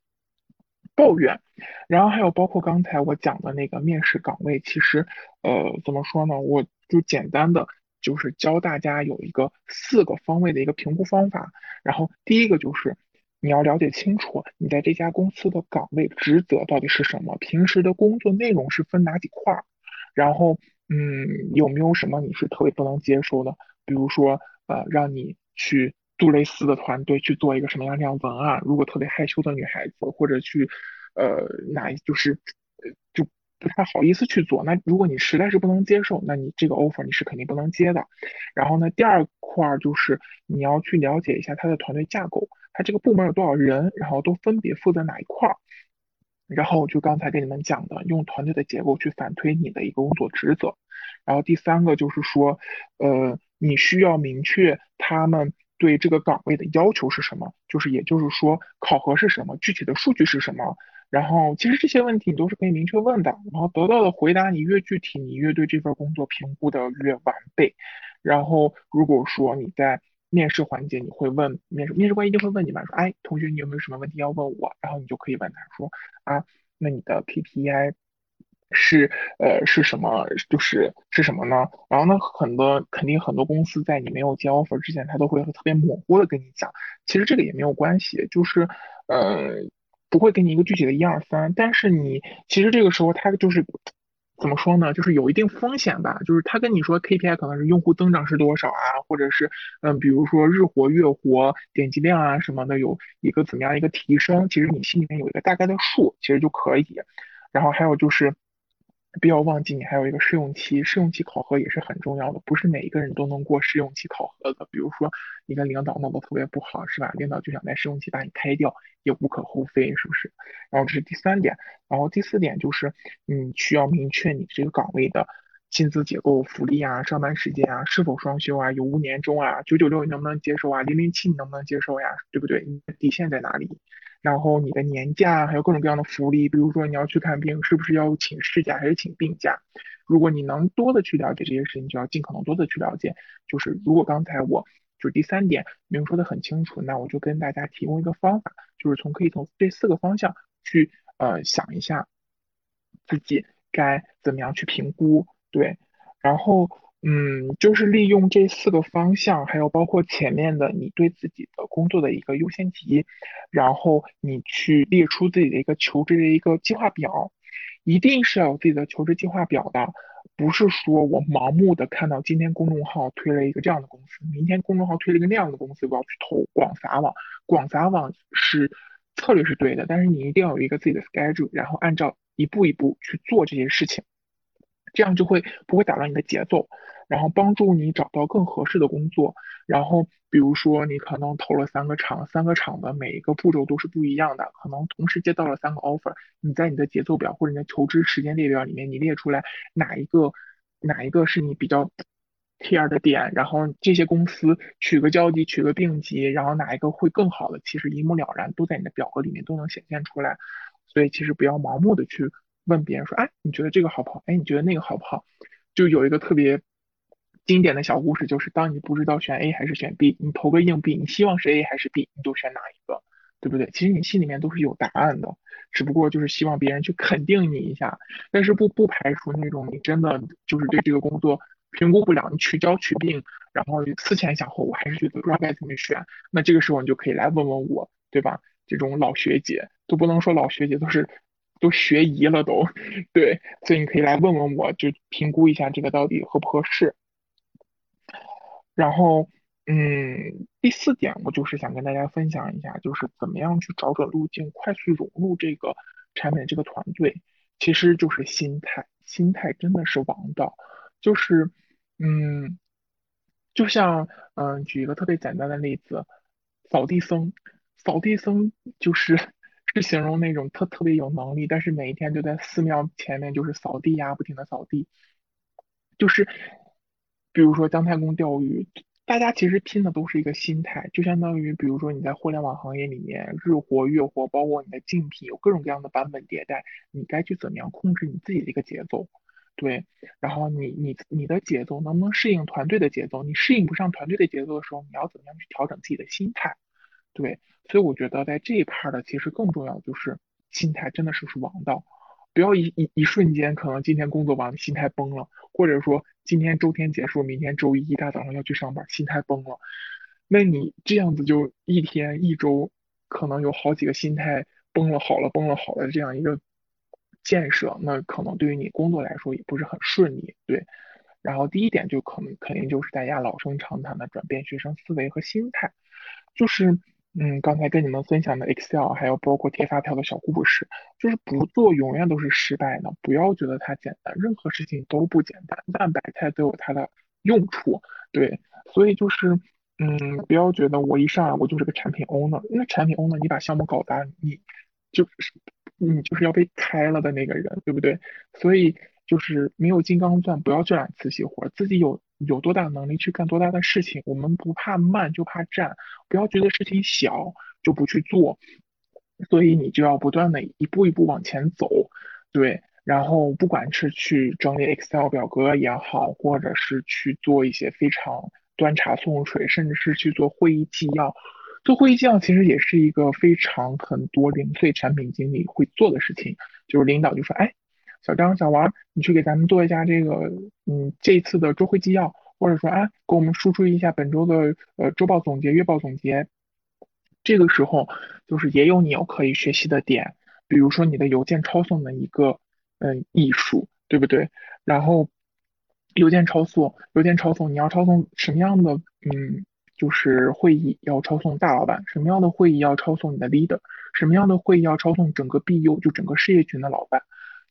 抱怨。然后还有包括刚才我讲的那个面试岗位，其实呃怎么说呢，我就简单的就是教大家有一个四个方位的一个评估方法，然后第一个就是。你要了解清楚，你在这家公司的岗位职责到底是什么，平时的工作内容是分哪几块儿，然后，嗯，有没有什么你是特别不能接受的？比如说，呃，让你去杜蕾斯的团队去做一个什么样这样文案，如果特别害羞的女孩子，或者去，呃，哪就是，就不太好意思去做。那如果你实在是不能接受，那你这个 offer 你是肯定不能接的。然后呢，第二块就是你要去了解一下他的团队架构，他这个部门有多少人，然后都分别负责哪一块儿。然后就刚才跟你们讲的，用团队的结构去反推你的一个工作职责。然后第三个就是说，呃，你需要明确他们对这个岗位的要求是什么，就是也就是说考核是什么，具体的数据是什么。然后其实这些问题你都是可以明确问的，然后得到的回答你越具体，你越对这份工作评估的越完备。然后如果说你在面试环节你会问面试面试官一定会问你嘛，说哎同学你有没有什么问题要问我？然后你就可以问他说啊，那你的 KPI 是呃是什么？就是是什么呢？然后呢很多肯定很多公司在你没有接 offer 之前，他都会特别模糊的跟你讲，其实这个也没有关系，就是呃不会给你一个具体的一二三，但是你其实这个时候他就是。怎么说呢？就是有一定风险吧。就是他跟你说 KPI 可能是用户增长是多少啊，或者是嗯，比如说日活、月活、点击量啊什么的，有一个怎么样一个提升，其实你心里面有一个大概的数，其实就可以。然后还有就是。不要忘记，你还有一个试用期，试用期考核也是很重要的，不是每一个人都能过试用期考核的。比如说，你跟领导闹得特别不好，是吧？领导就想在试用期把你开掉，也无可厚非，是不是？然后这是第三点，然后第四点就是，你需要明确你这个岗位的薪资结构、福利啊、上班时间啊、是否双休啊、有无年终啊、九九六你能不能接受啊、零零七你能不能接受呀？对不对？你的底线在哪里？然后你的年假还有各种各样的福利，比如说你要去看病，是不是要请事假还是请病假？如果你能多的去了解这些事情，就要尽可能多的去了解。就是如果刚才我就是第三点没有说的很清楚，那我就跟大家提供一个方法，就是从可以从这四个方向去呃想一下自己该怎么样去评估，对，然后。嗯，就是利用这四个方向，还有包括前面的你对自己的工作的一个优先级，然后你去列出自己的一个求职的一个计划表，一定是要有自己的求职计划表的，不是说我盲目的看到今天公众号推了一个这样的公司，明天公众号推了一个那样的公司，我要去投广撒网，广撒网是策略是对的，但是你一定要有一个自己的 schedule，然后按照一步一步去做这些事情。这样就会不会打乱你的节奏，然后帮助你找到更合适的工作。然后比如说你可能投了三个厂，三个厂的每一个步骤都是不一样的，可能同时接到了三个 offer。你在你的节奏表或者你的求职时间列表里面，你列出来哪一个哪一个是你比较 care 的点，然后这些公司取个交集，取个并集，然后哪一个会更好的，其实一目了然，都在你的表格里面都能显现出来。所以其实不要盲目的去。问别人说，哎，你觉得这个好不好？哎，你觉得那个好不好？就有一个特别经典的小故事，就是当你不知道选 A 还是选 B，你投个硬币，你希望是 A 还是 B，你就选哪一个，对不对？其实你心里面都是有答案的，只不过就是希望别人去肯定你一下。但是不不排除那种你真的就是对这个工作评估不了，你取交取病，然后思前想后，我还是觉得不知道该怎么选。那这个时候你就可以来问问我，对吧？这种老学姐都不能说老学姐，都是。都学医了都，对，所以你可以来问问我，就评估一下这个到底合不合适。然后，嗯，第四点我就是想跟大家分享一下，就是怎么样去找准路径，快速融入这个产品这个团队，其实就是心态，心态真的是王道。就是，嗯，就像，嗯，举一个特别简单的例子，扫地僧，扫地僧就是。是形容那种特特别有能力，但是每一天就在寺庙前面就是扫地呀，不停的扫地。就是，比如说姜太公钓鱼，大家其实拼的都是一个心态，就相当于比如说你在互联网行业里面日活月活，包括你的竞品有各种各样的版本迭代，你该去怎么样控制你自己的一个节奏？对，然后你你你的节奏能不能适应团队的节奏？你适应不上团队的节奏的时候，你要怎么样去调整自己的心态？对，所以我觉得在这一块的其实更重要就是心态真的是是王道，不要一一一瞬间可能今天工作完心态崩了，或者说今天周天结束，明天周一一大早上要去上班，心态崩了，那你这样子就一天一周可能有好几个心态崩了好了崩了好了这样一个建设，那可能对于你工作来说也不是很顺利。对，然后第一点就可能肯定就是大家老生常谈的转变学生思维和心态，就是。嗯，刚才跟你们分享的 Excel，还有包括贴发票的小故事，就是不做永远都是失败的，不要觉得它简单，任何事情都不简单，但白菜都有它的用处，对，所以就是，嗯，不要觉得我一上来我就是个产品 owner，因为产品 owner 你把项目搞砸，你就是你就是要被开了的那个人，对不对？所以就是没有金刚钻，不要去揽瓷器活，自己有。有多大能力去干多大的事情，我们不怕慢就怕站，不要觉得事情小就不去做，所以你就要不断的一步一步往前走，对，然后不管是去整理 Excel 表格也好，或者是去做一些非常端茶送水，甚至是去做会议纪要，做会议纪要其实也是一个非常很多零碎产品经理会做的事情，就是领导就说，哎。小张、小王，你去给咱们做一下这个，嗯，这次的周会纪要，或者说啊，给我们输出一下本周的呃周报总结、月报总结。这个时候就是也有你要可以学习的点，比如说你的邮件抄送的一个嗯艺术，对不对？然后邮件抄送，邮件抄送，你要抄送什么样的嗯，就是会议要抄送大老板，什么样的会议要抄送你的 leader，什么样的会议要抄送整个 BU 就整个事业群的老板。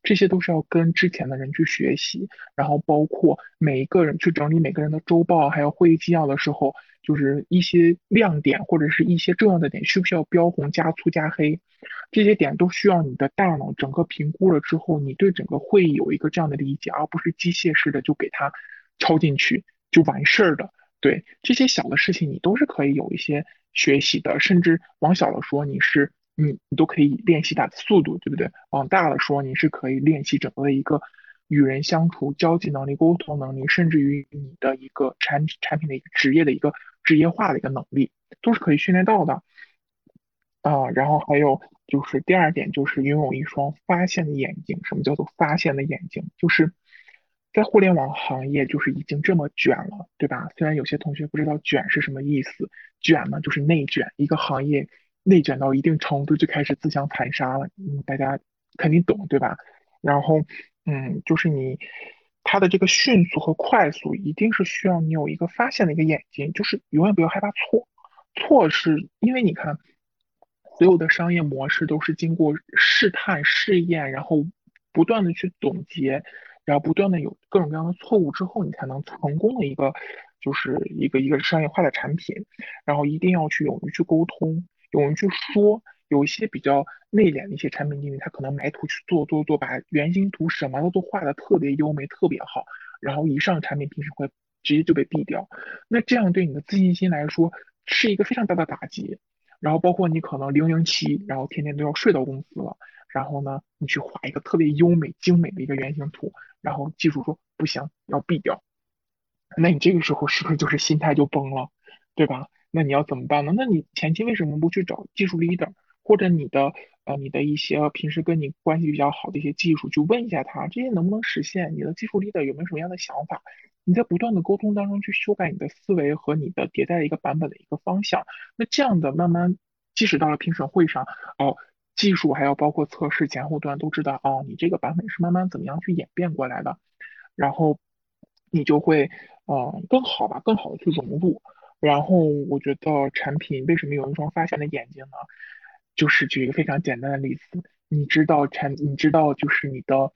这些都是要跟之前的人去学习，然后包括每一个人去整理每个人的周报，还有会议纪要的时候，就是一些亮点或者是一些重要的点，需不需要标红、加粗、加黑？这些点都需要你的大脑整个评估了之后，你对整个会议有一个这样的理解，而不是机械式的就给它抄进去就完事儿的。对这些小的事情，你都是可以有一些学习的，甚至往小了说，你是。你你都可以练习它的速度，对不对？往大了说，你是可以练习整个的一个与人相处、交际能力、沟通能力，甚至于你的一个产产品的一个职业的一个职业化的一个能力，都是可以训练到的。啊，然后还有就是第二点，就是拥有一双发现的眼睛。什么叫做发现的眼睛？就是在互联网行业，就是已经这么卷了，对吧？虽然有些同学不知道卷是什么意思，卷呢就是内卷，一个行业。内卷到一定程度就开始自相残杀了，嗯，大家肯定懂对吧？然后，嗯，就是你它的这个迅速和快速，一定是需要你有一个发现的一个眼睛，就是永远不要害怕错。错是因为你看，所有的商业模式都是经过试探、试验，然后不断的去总结，然后不断的有各种各样的错误之后，你才能成功的一个，就是一个一个商业化的产品。然后一定要去勇于去沟通。有人去说，有一些比较内敛的一些产品经理，他可能埋图去做做做，把原型图什么的都画的特别优美、特别好，然后一上产品平时会直接就被毙掉。那这样对你的自信心来说是一个非常大的打击。然后包括你可能零零七，然后天天都要睡到公司了，然后呢，你去画一个特别优美、精美的一个原型图，然后技术说不行，要毙掉。那你这个时候是不是就是心态就崩了，对吧？那你要怎么办呢？那你前期为什么不去找技术 leader，或者你的呃你的一些平时跟你关系比较好的一些技术，去问一下他这些能不能实现？你的技术 leader 有没有什么样的想法？你在不断的沟通当中去修改你的思维和你的迭代的一个版本的一个方向。那这样的慢慢，即使到了评审会上，哦，技术还要包括测试前后端都知道，哦，你这个版本是慢慢怎么样去演变过来的，然后你就会呃更好吧，更好的去融入。然后我觉得产品为什么有一双发现的眼睛呢？就是举一个非常简单的例子，你知道产，你知道就是你的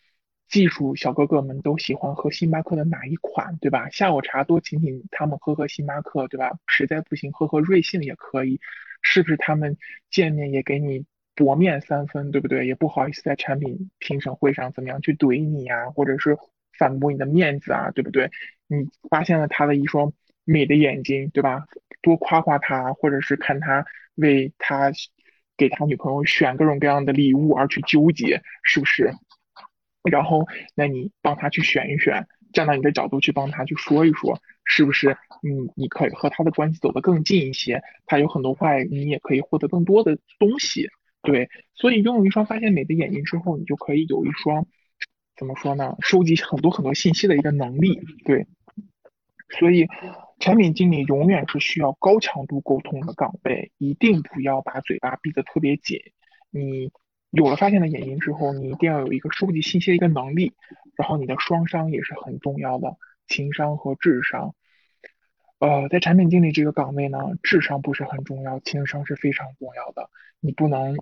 技术小哥哥们都喜欢喝星巴克的哪一款，对吧？下午茶多请请他们喝喝星巴克，对吧？实在不行喝喝瑞幸也可以，是不是？他们见面也给你薄面三分，对不对？也不好意思在产品评审会上怎么样去怼你呀，或者是反驳你的面子啊，对不对？你发现了他的一双。美的眼睛，对吧？多夸夸他，或者是看他为他给他女朋友选各种各样的礼物而去纠结，是不是？然后，那你帮他去选一选，站到你的角度去帮他去说一说，是不是？嗯，你可以和他的关系走得更近一些。他有很多话，你也可以获得更多的东西。对，所以拥有一双发现美的眼睛之后，你就可以有一双怎么说呢？收集很多很多信息的一个能力。对，所以。产品经理永远是需要高强度沟通的岗位，一定不要把嘴巴闭得特别紧。你有了发现的眼睛之后，你一定要有一个收集信息的一个能力，然后你的双商也是很重要的，情商和智商。呃，在产品经理这个岗位呢，智商不是很重要，情商是非常重要的。你不能，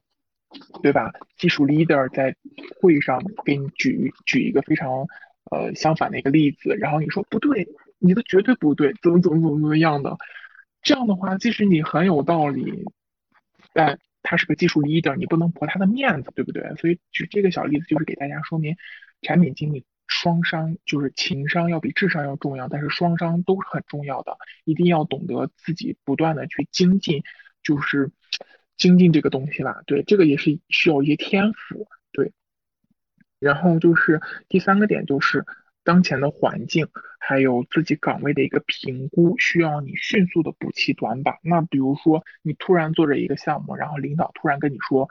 对吧？技术 leader 在会上给你举举一个非常呃相反的一个例子，然后你说不对，你的绝对不对，怎么怎么怎么怎么样的，这样的话，即使你很有道理，但他是个技术 leader，你不能驳他的面子，对不对？所以举这个小例子就是给大家说明，产品经理。双商就是情商要比智商要重要，但是双商都是很重要的，一定要懂得自己不断的去精进，就是精进这个东西吧。对，这个也是需要一些天赋。对，然后就是第三个点就是当前的环境，还有自己岗位的一个评估，需要你迅速的补齐短板。那比如说你突然做着一个项目，然后领导突然跟你说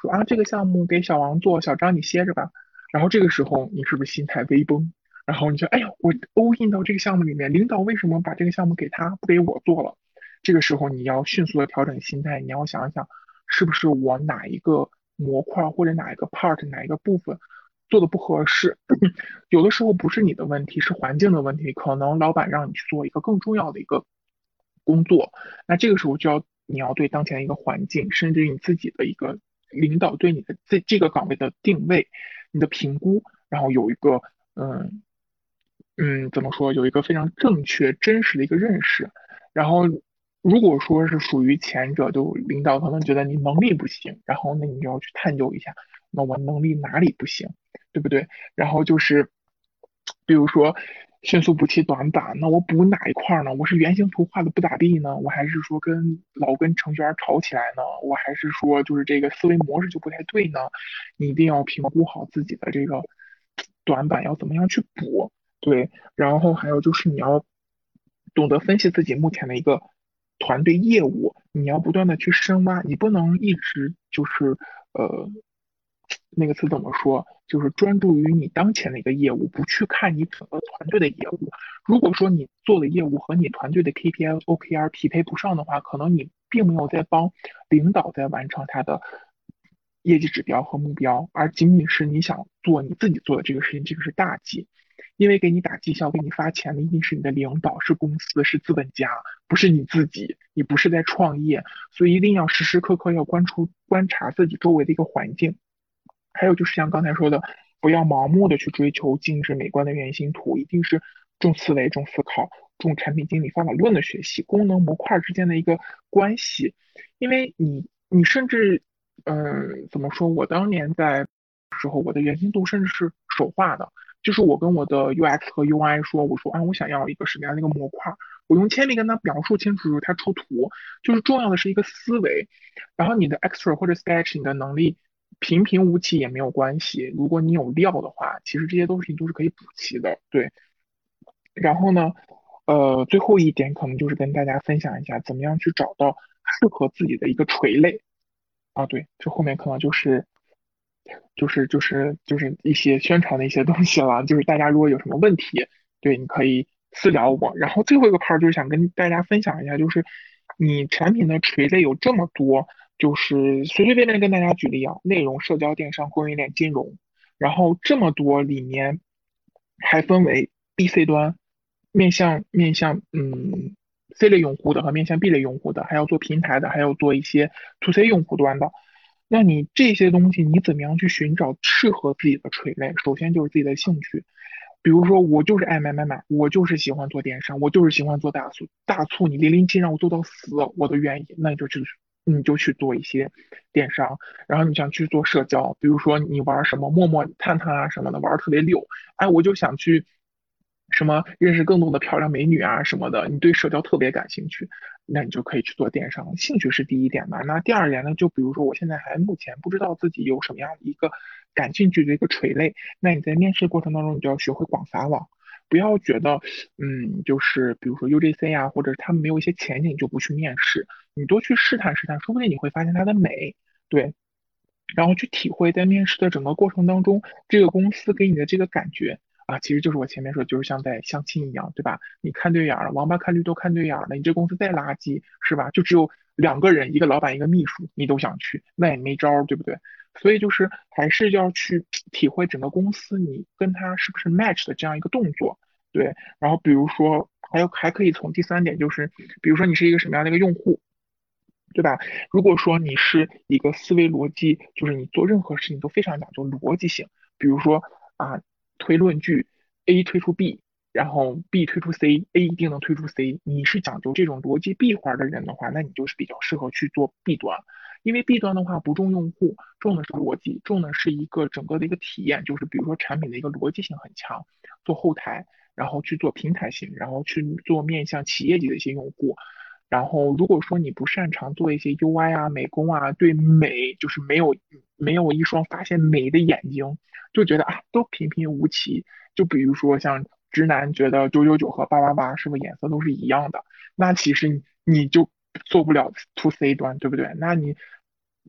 说啊，这个项目给小王做，小张你歇着吧。然后这个时候你是不是心态微崩？然后你就哎呀，我 all in 到这个项目里面，领导为什么把这个项目给他，不给我做了？这个时候你要迅速的调整心态，你要想一想是不是我哪一个模块或者哪一个 part 哪一个部分做的不合适？有的时候不是你的问题，是环境的问题，可能老板让你去做一个更重要的一个工作，那这个时候就要你要对当前一个环境，甚至于你自己的一个领导对你的这这个岗位的定位。你的评估，然后有一个，嗯嗯，怎么说？有一个非常正确、真实的一个认识。然后，如果说是属于前者，就领导可能觉得你能力不行，然后那你就要去探究一下，那我能力哪里不行，对不对？然后就是，比如说。迅速补齐短板，那我补哪一块呢？我是原型图画的不咋地呢，我还是说跟老跟程序员吵起来呢？我还是说就是这个思维模式就不太对呢？你一定要评估好自己的这个短板要怎么样去补，对，然后还有就是你要懂得分析自己目前的一个团队业务，你要不断的去深挖，你不能一直就是呃。那个词怎么说？就是专注于你当前的一个业务，不去看你整个团队的业务。如果说你做的业务和你团队的 KPI、OKR 匹配不上的话，可能你并没有在帮领导在完成他的业绩指标和目标，而仅仅是你想做你自己做的这个事情，这个是大忌。因为给你打绩效、给你发钱的一定是你的领导、是公司、是资本家，不是你自己。你不是在创业，所以一定要时时刻刻要关出观察自己周围的一个环境。还有就是像刚才说的，不要盲目的去追求精致美观的原型图，一定是重思维、重思考、重产品经理方法论的学习，功能模块之间的一个关系。因为你，你甚至，嗯，怎么说？我当年在时候，我的原型图甚至是手画的，就是我跟我的 UX 和 UI 说，我说啊，我想要一个什么样的一个模块，我用铅笔跟他描述清楚，他出图。就是重要的是一个思维，然后你的 Extra 或者 Sketch 你的能力。平平无奇也没有关系，如果你有料的话，其实这些东西都是可以补齐的。对，然后呢，呃，最后一点可能就是跟大家分享一下，怎么样去找到适合自己的一个垂类啊？对，这后面可能就是就是就是就是一些宣传的一些东西了。就是大家如果有什么问题，对，你可以私聊我。然后最后一个 part 就是想跟大家分享一下，就是你产品的垂类有这么多。就是随随便便跟大家举例啊，内容、社交、电商、供应链、金融，然后这么多里面还分为 B、C 端，面向面向嗯 C 类用户的和面向 B 类用户的，还要做平台的，还要做一些 To C 用户端的。那你这些东西你怎么样去寻找适合自己的垂类？首先就是自己的兴趣，比如说我就是爱买买买，我就是喜欢做电商，我就是喜欢做大促，大促你零零七让我做到死，我都愿意，那你就是。你就去做一些电商，然后你想去做社交，比如说你玩什么陌陌、探探啊什么的，玩特别溜。哎，我就想去什么认识更多的漂亮美女啊什么的。你对社交特别感兴趣，那你就可以去做电商。兴趣是第一点嘛？那第二点呢？就比如说我现在还目前不知道自己有什么样的一个感兴趣的一个垂类，那你在面试过程当中，你就要学会广撒网。不要觉得，嗯，就是比如说 UGC 啊，或者他们没有一些前景就不去面试，你多去试探试探，说不定你会发现它的美，对，然后去体会在面试的整个过程当中，这个公司给你的这个感觉啊，其实就是我前面说，就是像在相亲一样，对吧？你看对眼了，王八看绿豆看对眼了，你这公司再垃圾是吧？就只有两个人，一个老板一个秘书，你都想去，那也没招，对不对？所以就是还是要去体会整个公司你跟他是不是 match 的这样一个动作，对。然后比如说还有还可以从第三点就是，比如说你是一个什么样的一个用户，对吧？如果说你是一个思维逻辑，就是你做任何事情都非常讲究逻辑性，比如说啊推论据，A 推出 B。然后 B 推出 C，A 一定能推出 C。你是讲究这种逻辑闭环的人的话，那你就是比较适合去做 B 端，因为 B 端的话不重用户，重的是逻辑，重的是一个整个的一个体验，就是比如说产品的一个逻辑性很强，做后台，然后去做平台型，然后去做面向企业级的一些用户。然后如果说你不擅长做一些 UI 啊、美工啊，对美就是没有没有一双发现美的眼睛，就觉得啊都平平无奇。就比如说像。直男觉得九九九和八八八是不是颜色都是一样的？那其实你你就做不了 to C 端，对不对？那你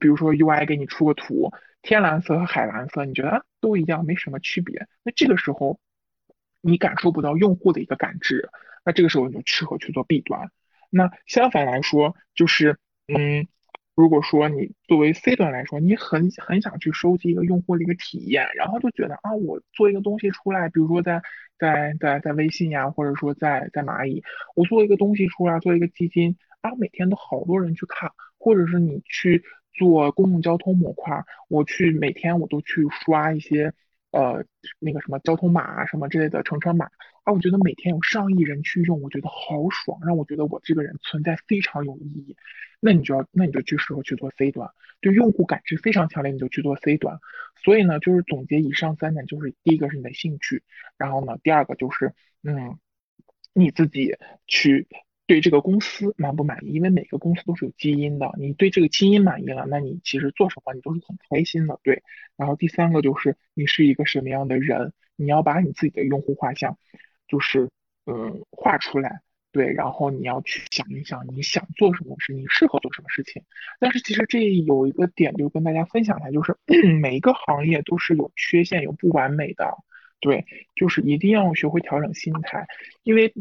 比如说 UI 给你出个图，天蓝色和海蓝色，你觉得都一样，没什么区别。那这个时候你感受不到用户的一个感知，那这个时候你就适合去做 B 端。那相反来说，就是嗯。如果说你作为 C 端来说，你很很想去收集一个用户的一个体验，然后就觉得啊，我做一个东西出来，比如说在在在在微信呀，或者说在在蚂蚁，我做一个东西出来，做一个基金啊，每天都好多人去看，或者是你去做公共交通模块，我去每天我都去刷一些呃那个什么交通码啊什么之类的乘车码啊，我觉得每天有上亿人去用，我觉得好爽，让我觉得我这个人存在非常有意义。那你就要，那你就去适合去做 C 端，对用户感知非常强烈，你就去做 C 端。所以呢，就是总结以上三点，就是第一个是你的兴趣，然后呢，第二个就是，嗯，你自己去对这个公司满不满意，因为每个公司都是有基因的，你对这个基因满意了，那你其实做什么你都是很开心的，对。然后第三个就是你是一个什么样的人，你要把你自己的用户画像，就是嗯画出来。对，然后你要去想一想，你想做什么事，你适合做什么事情。但是其实这有一个点，就跟大家分享一下，就是 每一个行业都是有缺陷、有不完美的。对，就是一定要学会调整心态，因为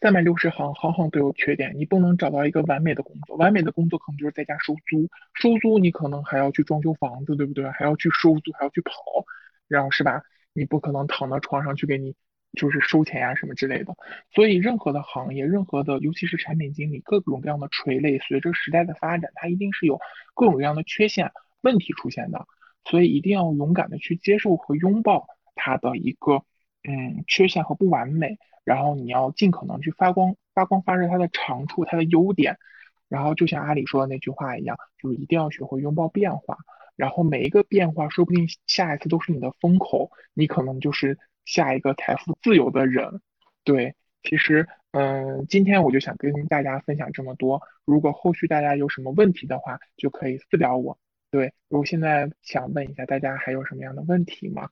三百六十行，行行都有缺点，你不能找到一个完美的工作。完美的工作可能就是在家收租，收租你可能还要去装修房子，对不对？还要去收租，还要去跑，然后是吧？你不可能躺到床上去给你。就是收钱呀什么之类的，所以任何的行业，任何的，尤其是产品经理，各种各样的垂类，随着时代的发展，它一定是有各种各样的缺陷问题出现的，所以一定要勇敢的去接受和拥抱它的一个嗯缺陷和不完美，然后你要尽可能去发光发光发热它的长处，它的优点，然后就像阿里说的那句话一样，就是一定要学会拥抱变化，然后每一个变化，说不定下一次都是你的风口，你可能就是。下一个财富自由的人，对，其实，嗯，今天我就想跟大家分享这么多。如果后续大家有什么问题的话，就可以私聊我。对，我现在想问一下大家还有什么样的问题吗？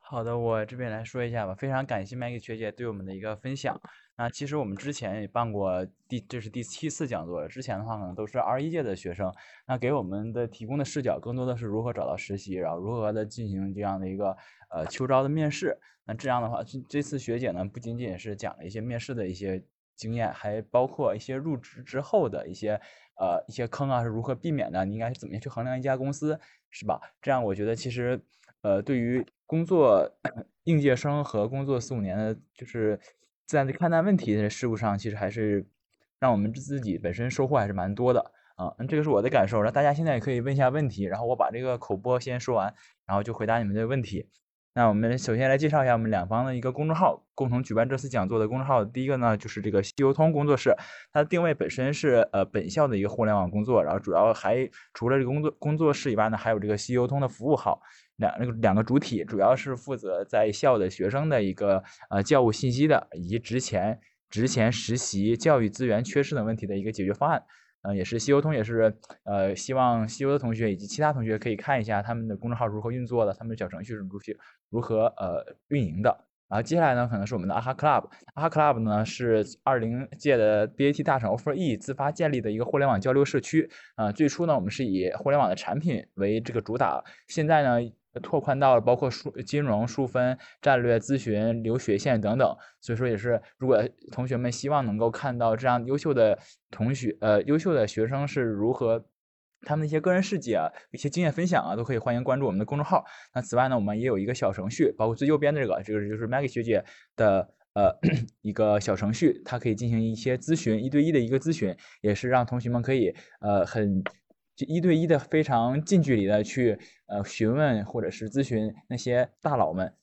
好的，我这边来说一下吧。非常感谢 Maggie 学姐对我们的一个分享。那其实我们之前也办过第，这是第七次讲座了。之前的话可能都是二一届的学生，那给我们的提供的视角更多的是如何找到实习，然后如何的进行这样的一个呃秋招的面试。那这样的话，这这次学姐呢不仅仅是讲了一些面试的一些经验，还包括一些入职之后的一些呃一些坑啊是如何避免的，你应该是怎么样去衡量一家公司，是吧？这样我觉得其实。呃，对于工作 应届生和工作四五年的，就是在看待问题的事物上，其实还是让我们自己本身收获还是蛮多的啊。这个是我的感受，那大家现在也可以问一下问题，然后我把这个口播先说完，然后就回答你们的问题。那我们首先来介绍一下我们两方的一个公众号，共同举办这次讲座的公众号。第一个呢，就是这个西游通工作室，它的定位本身是呃本校的一个互联网工作，然后主要还除了这个工作工作室以外呢，还有这个西游通的服务号。两那个两个主体主要是负责在校的学生的一个呃教务信息的，以及职前职前实习教育资源缺失等问题的一个解决方案。嗯，也是西游通也是呃希望西游的同学以及其他同学可以看一下他们的公众号如何运作的，他们的小程序是如何如何呃运营的。然后接下来呢，可能是我们的阿哈 Club，阿哈 Club 呢是二零届的 BAT 大厂 Offer E 自发建立的一个互联网交流社区。啊，最初呢我们是以互联网的产品为这个主打，现在呢。拓宽到了包括数金融、数分、战略咨询、留学线等等，所以说也是，如果同学们希望能够看到这样优秀的同学，呃，优秀的学生是如何，他们的一些个人事迹啊，一些经验分享啊，都可以欢迎关注我们的公众号。那此外呢，我们也有一个小程序，包括最右边的这个，这个就是 Maggie 学姐的呃 一个小程序，它可以进行一些咨询，一对一的一个咨询，也是让同学们可以呃很就一对一的非常近距离的去呃询问或者是咨询那些大佬们，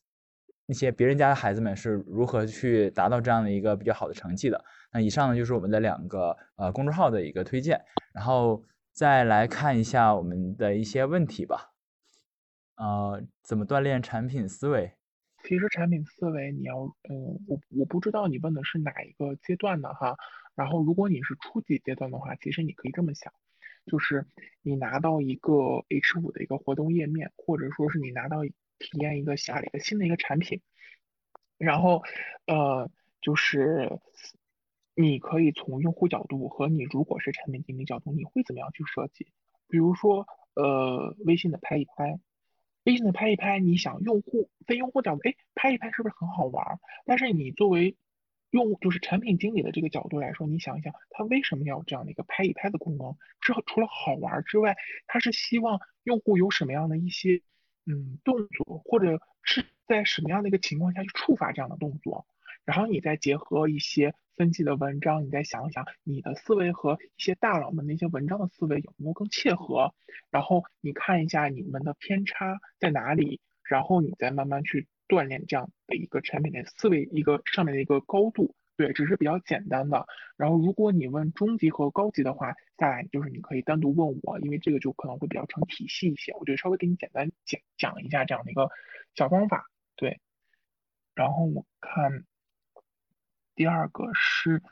那些别人家的孩子们是如何去达到这样的一个比较好的成绩的。那以上呢就是我们的两个呃公众号的一个推荐，然后再来看一下我们的一些问题吧。呃，怎么锻炼产品思维？其实产品思维，你要，嗯，我我不知道你问的是哪一个阶段的哈。然后，如果你是初级阶段的话，其实你可以这么想，就是你拿到一个 H 五的一个活动页面，或者说是你拿到体验一个下一个新的一个产品，然后，呃，就是你可以从用户角度和你如果是产品经理角度，你会怎么样去设计？比如说，呃，微信的拍一拍。微信的拍一拍，你想用户在用户角度，哎，拍一拍是不是很好玩？但是你作为用就是产品经理的这个角度来说，你想一想，他为什么要这样的一个拍一拍的功能？之后除了好玩之外，他是希望用户有什么样的一些嗯动作，或者是在什么样的一个情况下去触发这样的动作？然后你再结合一些分析的文章，你再想一想你的思维和一些大佬们那些文章的思维有没有更切合，然后你看一下你们的偏差在哪里，然后你再慢慢去锻炼这样的一个产品的思维一个上面的一个高度，对，只是比较简单的。然后如果你问中级和高级的话，下来就是你可以单独问我，因为这个就可能会比较成体系一些，我就稍微给你简单讲讲一下这样的一个小方法，对。然后我看。第二个是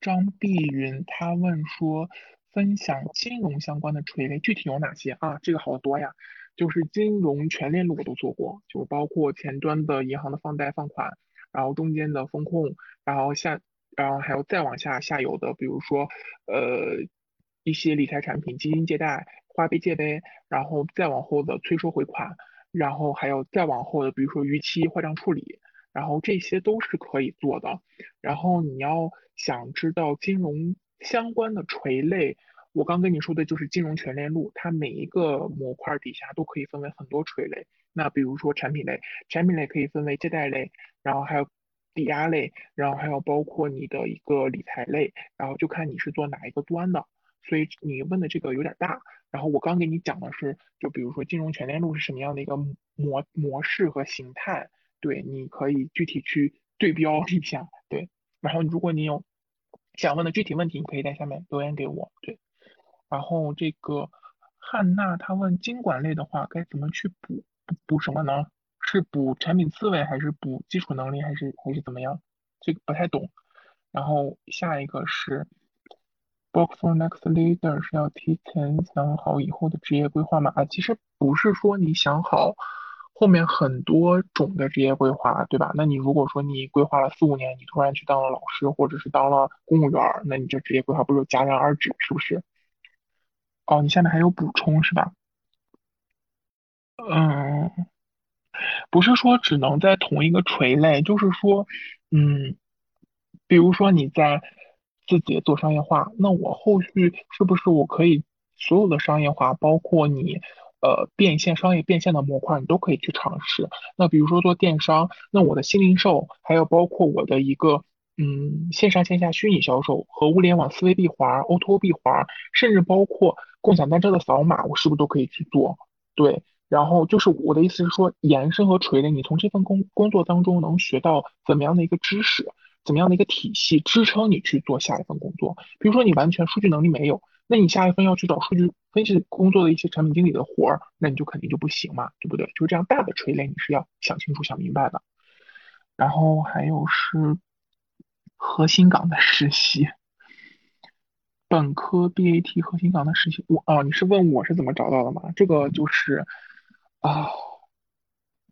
张碧云，他问说，分享金融相关的垂类具体有哪些啊？这个好多呀，就是金融全链路我都做过，就包括前端的银行的放贷放款，然后中间的风控，然后下，然后还有再往下下游的，比如说呃一些理财产品，基金借贷、花呗借呗，然后再往后的催收回款，然后还有再往后的，比如说逾期坏账处理。然后这些都是可以做的。然后你要想知道金融相关的垂类，我刚跟你说的就是金融全链路，它每一个模块底下都可以分为很多垂类。那比如说产品类，产品类可以分为借贷类，然后还有抵押类，然后还有包括你的一个理财类，然后就看你是做哪一个端的。所以你问的这个有点大。然后我刚给你讲的是，就比如说金融全链路是什么样的一个模模式和形态。对，你可以具体去对标一下，对。然后如果你有想问的具体问题，你可以在下面留言给我，对。然后这个汉娜她问经管类的话该怎么去补补补什么呢？是补产品思维还是补基础能力还是还是怎么样？这个不太懂。然后下一个是 book for next leader 是要提前想好以后的职业规划吗？啊，其实不是说你想好。后面很多种的职业规划，对吧？那你如果说你规划了四五年，你突然去当了老师，或者是当了公务员，那你这职业规划不是戛然而止，是不是？哦，你下面还有补充是吧？嗯，不是说只能在同一个垂类，就是说，嗯，比如说你在自己做商业化，那我后续是不是我可以所有的商业化，包括你？呃，变现商业变现的模块，你都可以去尝试。那比如说做电商，那我的新零售，还有包括我的一个嗯线上线下虚拟销售和物联网思维闭环、O2O 闭环，甚至包括共享单车的扫码，我是不是都可以去做？对，然后就是我的意思是说，延伸和垂类，你从这份工工作当中能学到怎么样的一个知识，怎么样的一个体系支撑你去做下一份工作。比如说你完全数据能力没有。那你下一份要去找数据分析工作的一些产品经理的活儿，那你就肯定就不行嘛，对不对？就是这样大的垂类你是要想清楚、想明白的。然后还有是核心岗的实习，本科 BAT 核心岗的实习，我啊，你是问我是怎么找到的吗？这个就是啊，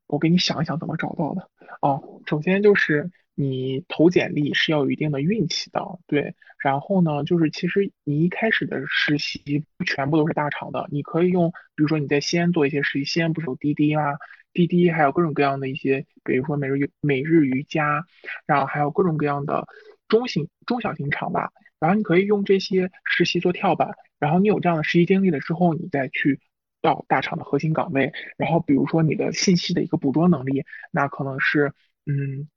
我给你想一想怎么找到的。哦，首先就是。你投简历是要有一定的运气的，对。然后呢，就是其实你一开始的实习全部都是大厂的，你可以用，比如说你在西安做一些实习，西安不是有滴滴吗？滴滴还有各种各样的一些，比如说每日每日瑜伽，然后还有各种各样的中型中小型厂吧。然后你可以用这些实习做跳板，然后你有这样的实习经历了之后，你再去到大厂的核心岗位。然后比如说你的信息的一个捕捉能力，那可能是嗯。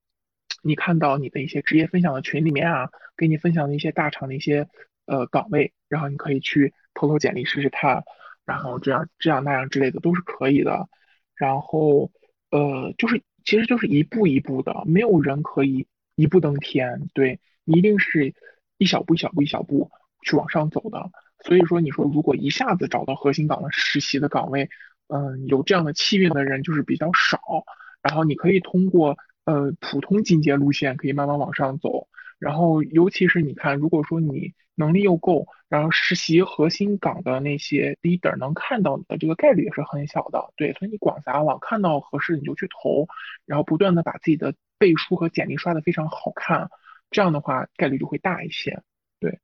你看到你的一些职业分享的群里面啊，给你分享的一些大厂的一些呃岗位，然后你可以去投投简历试试看，然后这样这样那样之类的都是可以的。然后呃，就是其实就是一步一步的，没有人可以一步登天，对你一定是一小步一小步一小步去往上走的。所以说，你说如果一下子找到核心岗的实习的岗位，嗯，有这样的气运的人就是比较少。然后你可以通过呃普通进阶路线，可以慢慢往上走。然后尤其是你看，如果说你能力又够，然后实习核心岗的那些 leader 能看到你的这个概率也是很小的。对，所以你广撒网，看到合适你就去投，然后不断的把自己的背书和简历刷的非常好看，这样的话概率就会大一些。对。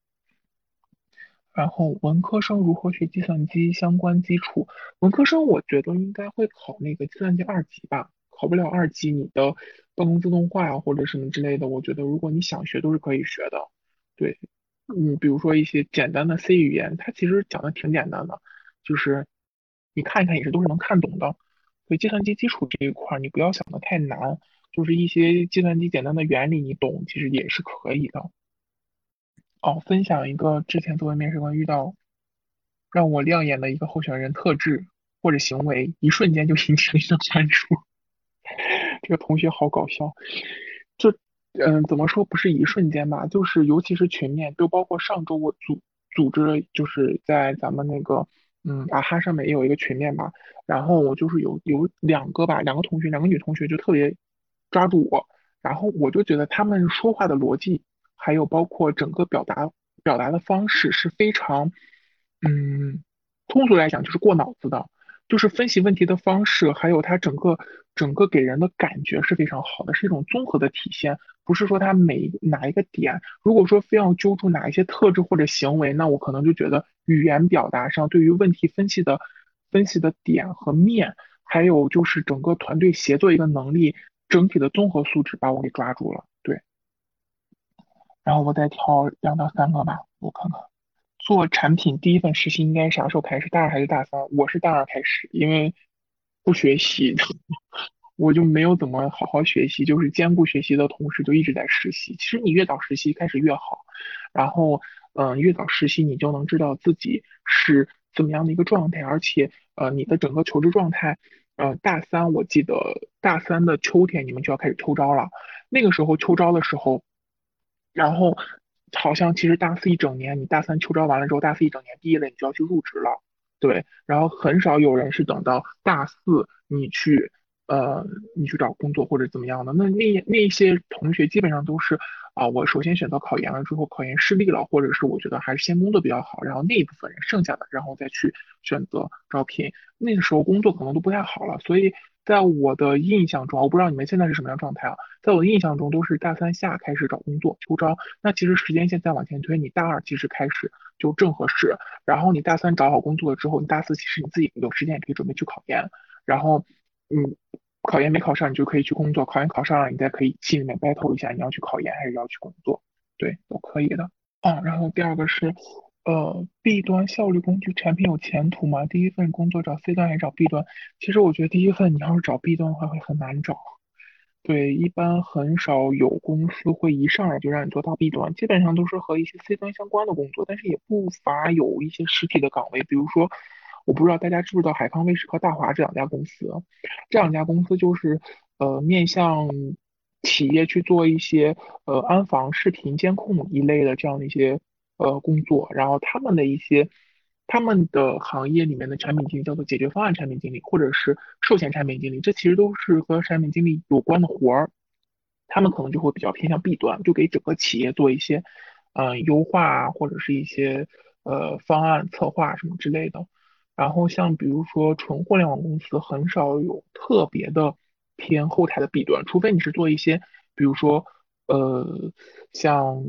然后文科生如何学计算机相关基础？文科生我觉得应该会考那个计算机二级吧，考不了二级，你的办公自动化呀或者什么之类的，我觉得如果你想学都是可以学的。对，嗯，比如说一些简单的 C 语言，它其实讲的挺简单的，就是你看一看也是都是能看懂的。所以计算机基础这一块你不要想的太难，就是一些计算机简单的原理你懂，其实也是可以的。哦，分享一个之前作为面试官遇到让我亮眼的一个候选人特质或者行为，一瞬间就引起了一个关注。这个同学好搞笑，就嗯，怎么说不是一瞬间吧？就是尤其是群面，就包括上周我组组织了，就是在咱们那个嗯啊哈上面也有一个群面吧。然后我就是有有两个吧，两个同学，两个女同学就特别抓住我，然后我就觉得他们说话的逻辑。还有包括整个表达表达的方式是非常，嗯，通俗来讲就是过脑子的，就是分析问题的方式，还有他整个整个给人的感觉是非常好的，是一种综合的体现，不是说他每哪一个点，如果说非要揪住哪一些特质或者行为，那我可能就觉得语言表达上对于问题分析的分析的点和面，还有就是整个团队协作一个能力，整体的综合素质把我给抓住了，对。然后我再挑两到三个吧，我看看。做产品第一份实习应该啥时候开始？大二还是大三？我是大二开始，因为不学习，我就没有怎么好好学习，就是兼顾学习的同时就一直在实习。其实你越早实习开始越好，然后嗯，越早实习你就能知道自己是怎么样的一个状态，而且呃，你的整个求职状态，呃，大三我记得大三的秋天你们就要开始秋招了，那个时候秋招的时候。然后，好像其实大四一整年，你大三秋招完了之后，大四一整年毕业了，你就要去入职了，对。然后很少有人是等到大四你去，呃，你去找工作或者怎么样的。那那那些同学基本上都是。啊，我首先选择考研了之后，考研失利了，或者是我觉得还是先工作比较好，然后那一部分人剩下的，然后再去选择招聘。那个时候工作可能都不太好了，所以在我的印象中，我不知道你们现在是什么样状态啊？在我的印象中，都是大三下开始找工作秋招。那其实时间线再往前推，你大二其实开始就正合适。然后你大三找好工作了之后，你大四其实你自己有时间也可以准备去考研。然后，嗯。考研没考上，你就可以去工作；考研考上了，你再可以心里面 battle 一下，你要去考研还是要去工作，对，都可以的。啊，然后第二个是，呃，B 端效率工具产品有前途吗？第一份工作找 C 端还是找 B 端？其实我觉得第一份你要是找 B 端的话会很难找，对，一般很少有公司会一上来就让你做到 B 端，基本上都是和一些 C 端相关的工作，但是也不乏有一些实体的岗位，比如说。我不知道大家知不知道海康威视和大华这两家公司，这两家公司就是呃面向企业去做一些呃安防视频监控一类的这样的一些呃工作，然后他们的一些他们的行业里面的产品经理叫做解决方案产品经理或者是售前产品经理，这其实都是和产品经理有关的活儿，他们可能就会比较偏向 B 端，就给整个企业做一些嗯优化或者是一些呃方案策划什么之类的。然后像比如说纯互联网公司，很少有特别的偏后台的弊端，除非你是做一些，比如说呃像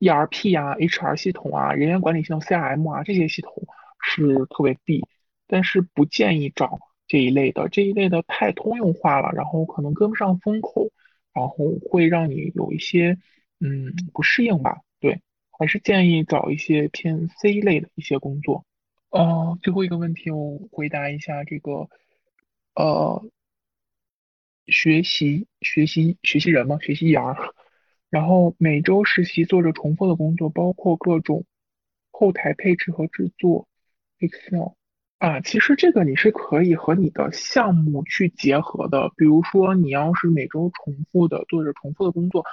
ERP 啊、HR 系统啊、人员管理系统 CRM 啊这些系统是特别弊但是不建议找这一类的，这一类的太通用化了，然后可能跟不上风口，然后会让你有一些嗯不适应吧。对，还是建议找一些偏 C 类的一些工作。哦，最后一个问题我回答一下这个，呃，学习学习学习人嘛，学习 ER，然后每周实习做着重复的工作，包括各种后台配置和制作 Excel 啊，其实这个你是可以和你的项目去结合的，比如说你要是每周重复的做着重复的工作，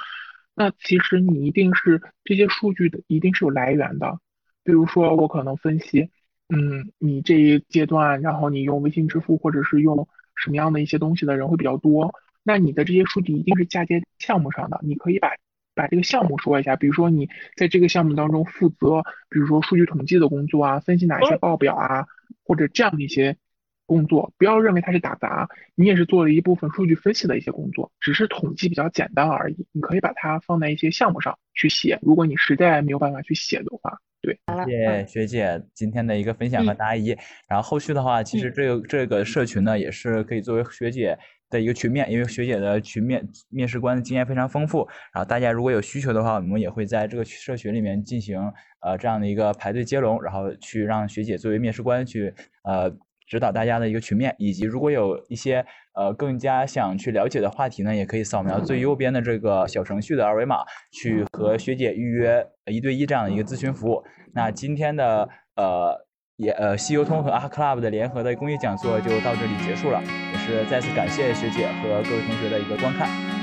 那其实你一定是这些数据的一定是有来源的，比如说我可能分析。嗯，你这一阶段，然后你用微信支付或者是用什么样的一些东西的人会比较多，那你的这些数据一定是嫁接项目上的。你可以把把这个项目说一下，比如说你在这个项目当中负责，比如说数据统计的工作啊，分析哪一些报表啊，或者这样的一些工作，不要认为它是打杂，你也是做了一部分数据分析的一些工作，只是统计比较简单而已。你可以把它放在一些项目上去写，如果你实在没有办法去写的话。对，谢谢学姐今天的一个分享和答疑。然后后续的话，其实这个这个社群呢，也是可以作为学姐的一个群面，因为学姐的群面面试官的经验非常丰富。然后大家如果有需求的话，我们也会在这个社群里面进行呃这样的一个排队接龙，然后去让学姐作为面试官去呃。指导大家的一个群面，以及如果有一些呃更加想去了解的话题呢，也可以扫描最右边的这个小程序的二维码，去和学姐预约一对一这样的一个咨询服务。那今天的呃也呃西游通和阿 club 的联合的公益讲座就到这里结束了，也是再次感谢学姐和各位同学的一个观看。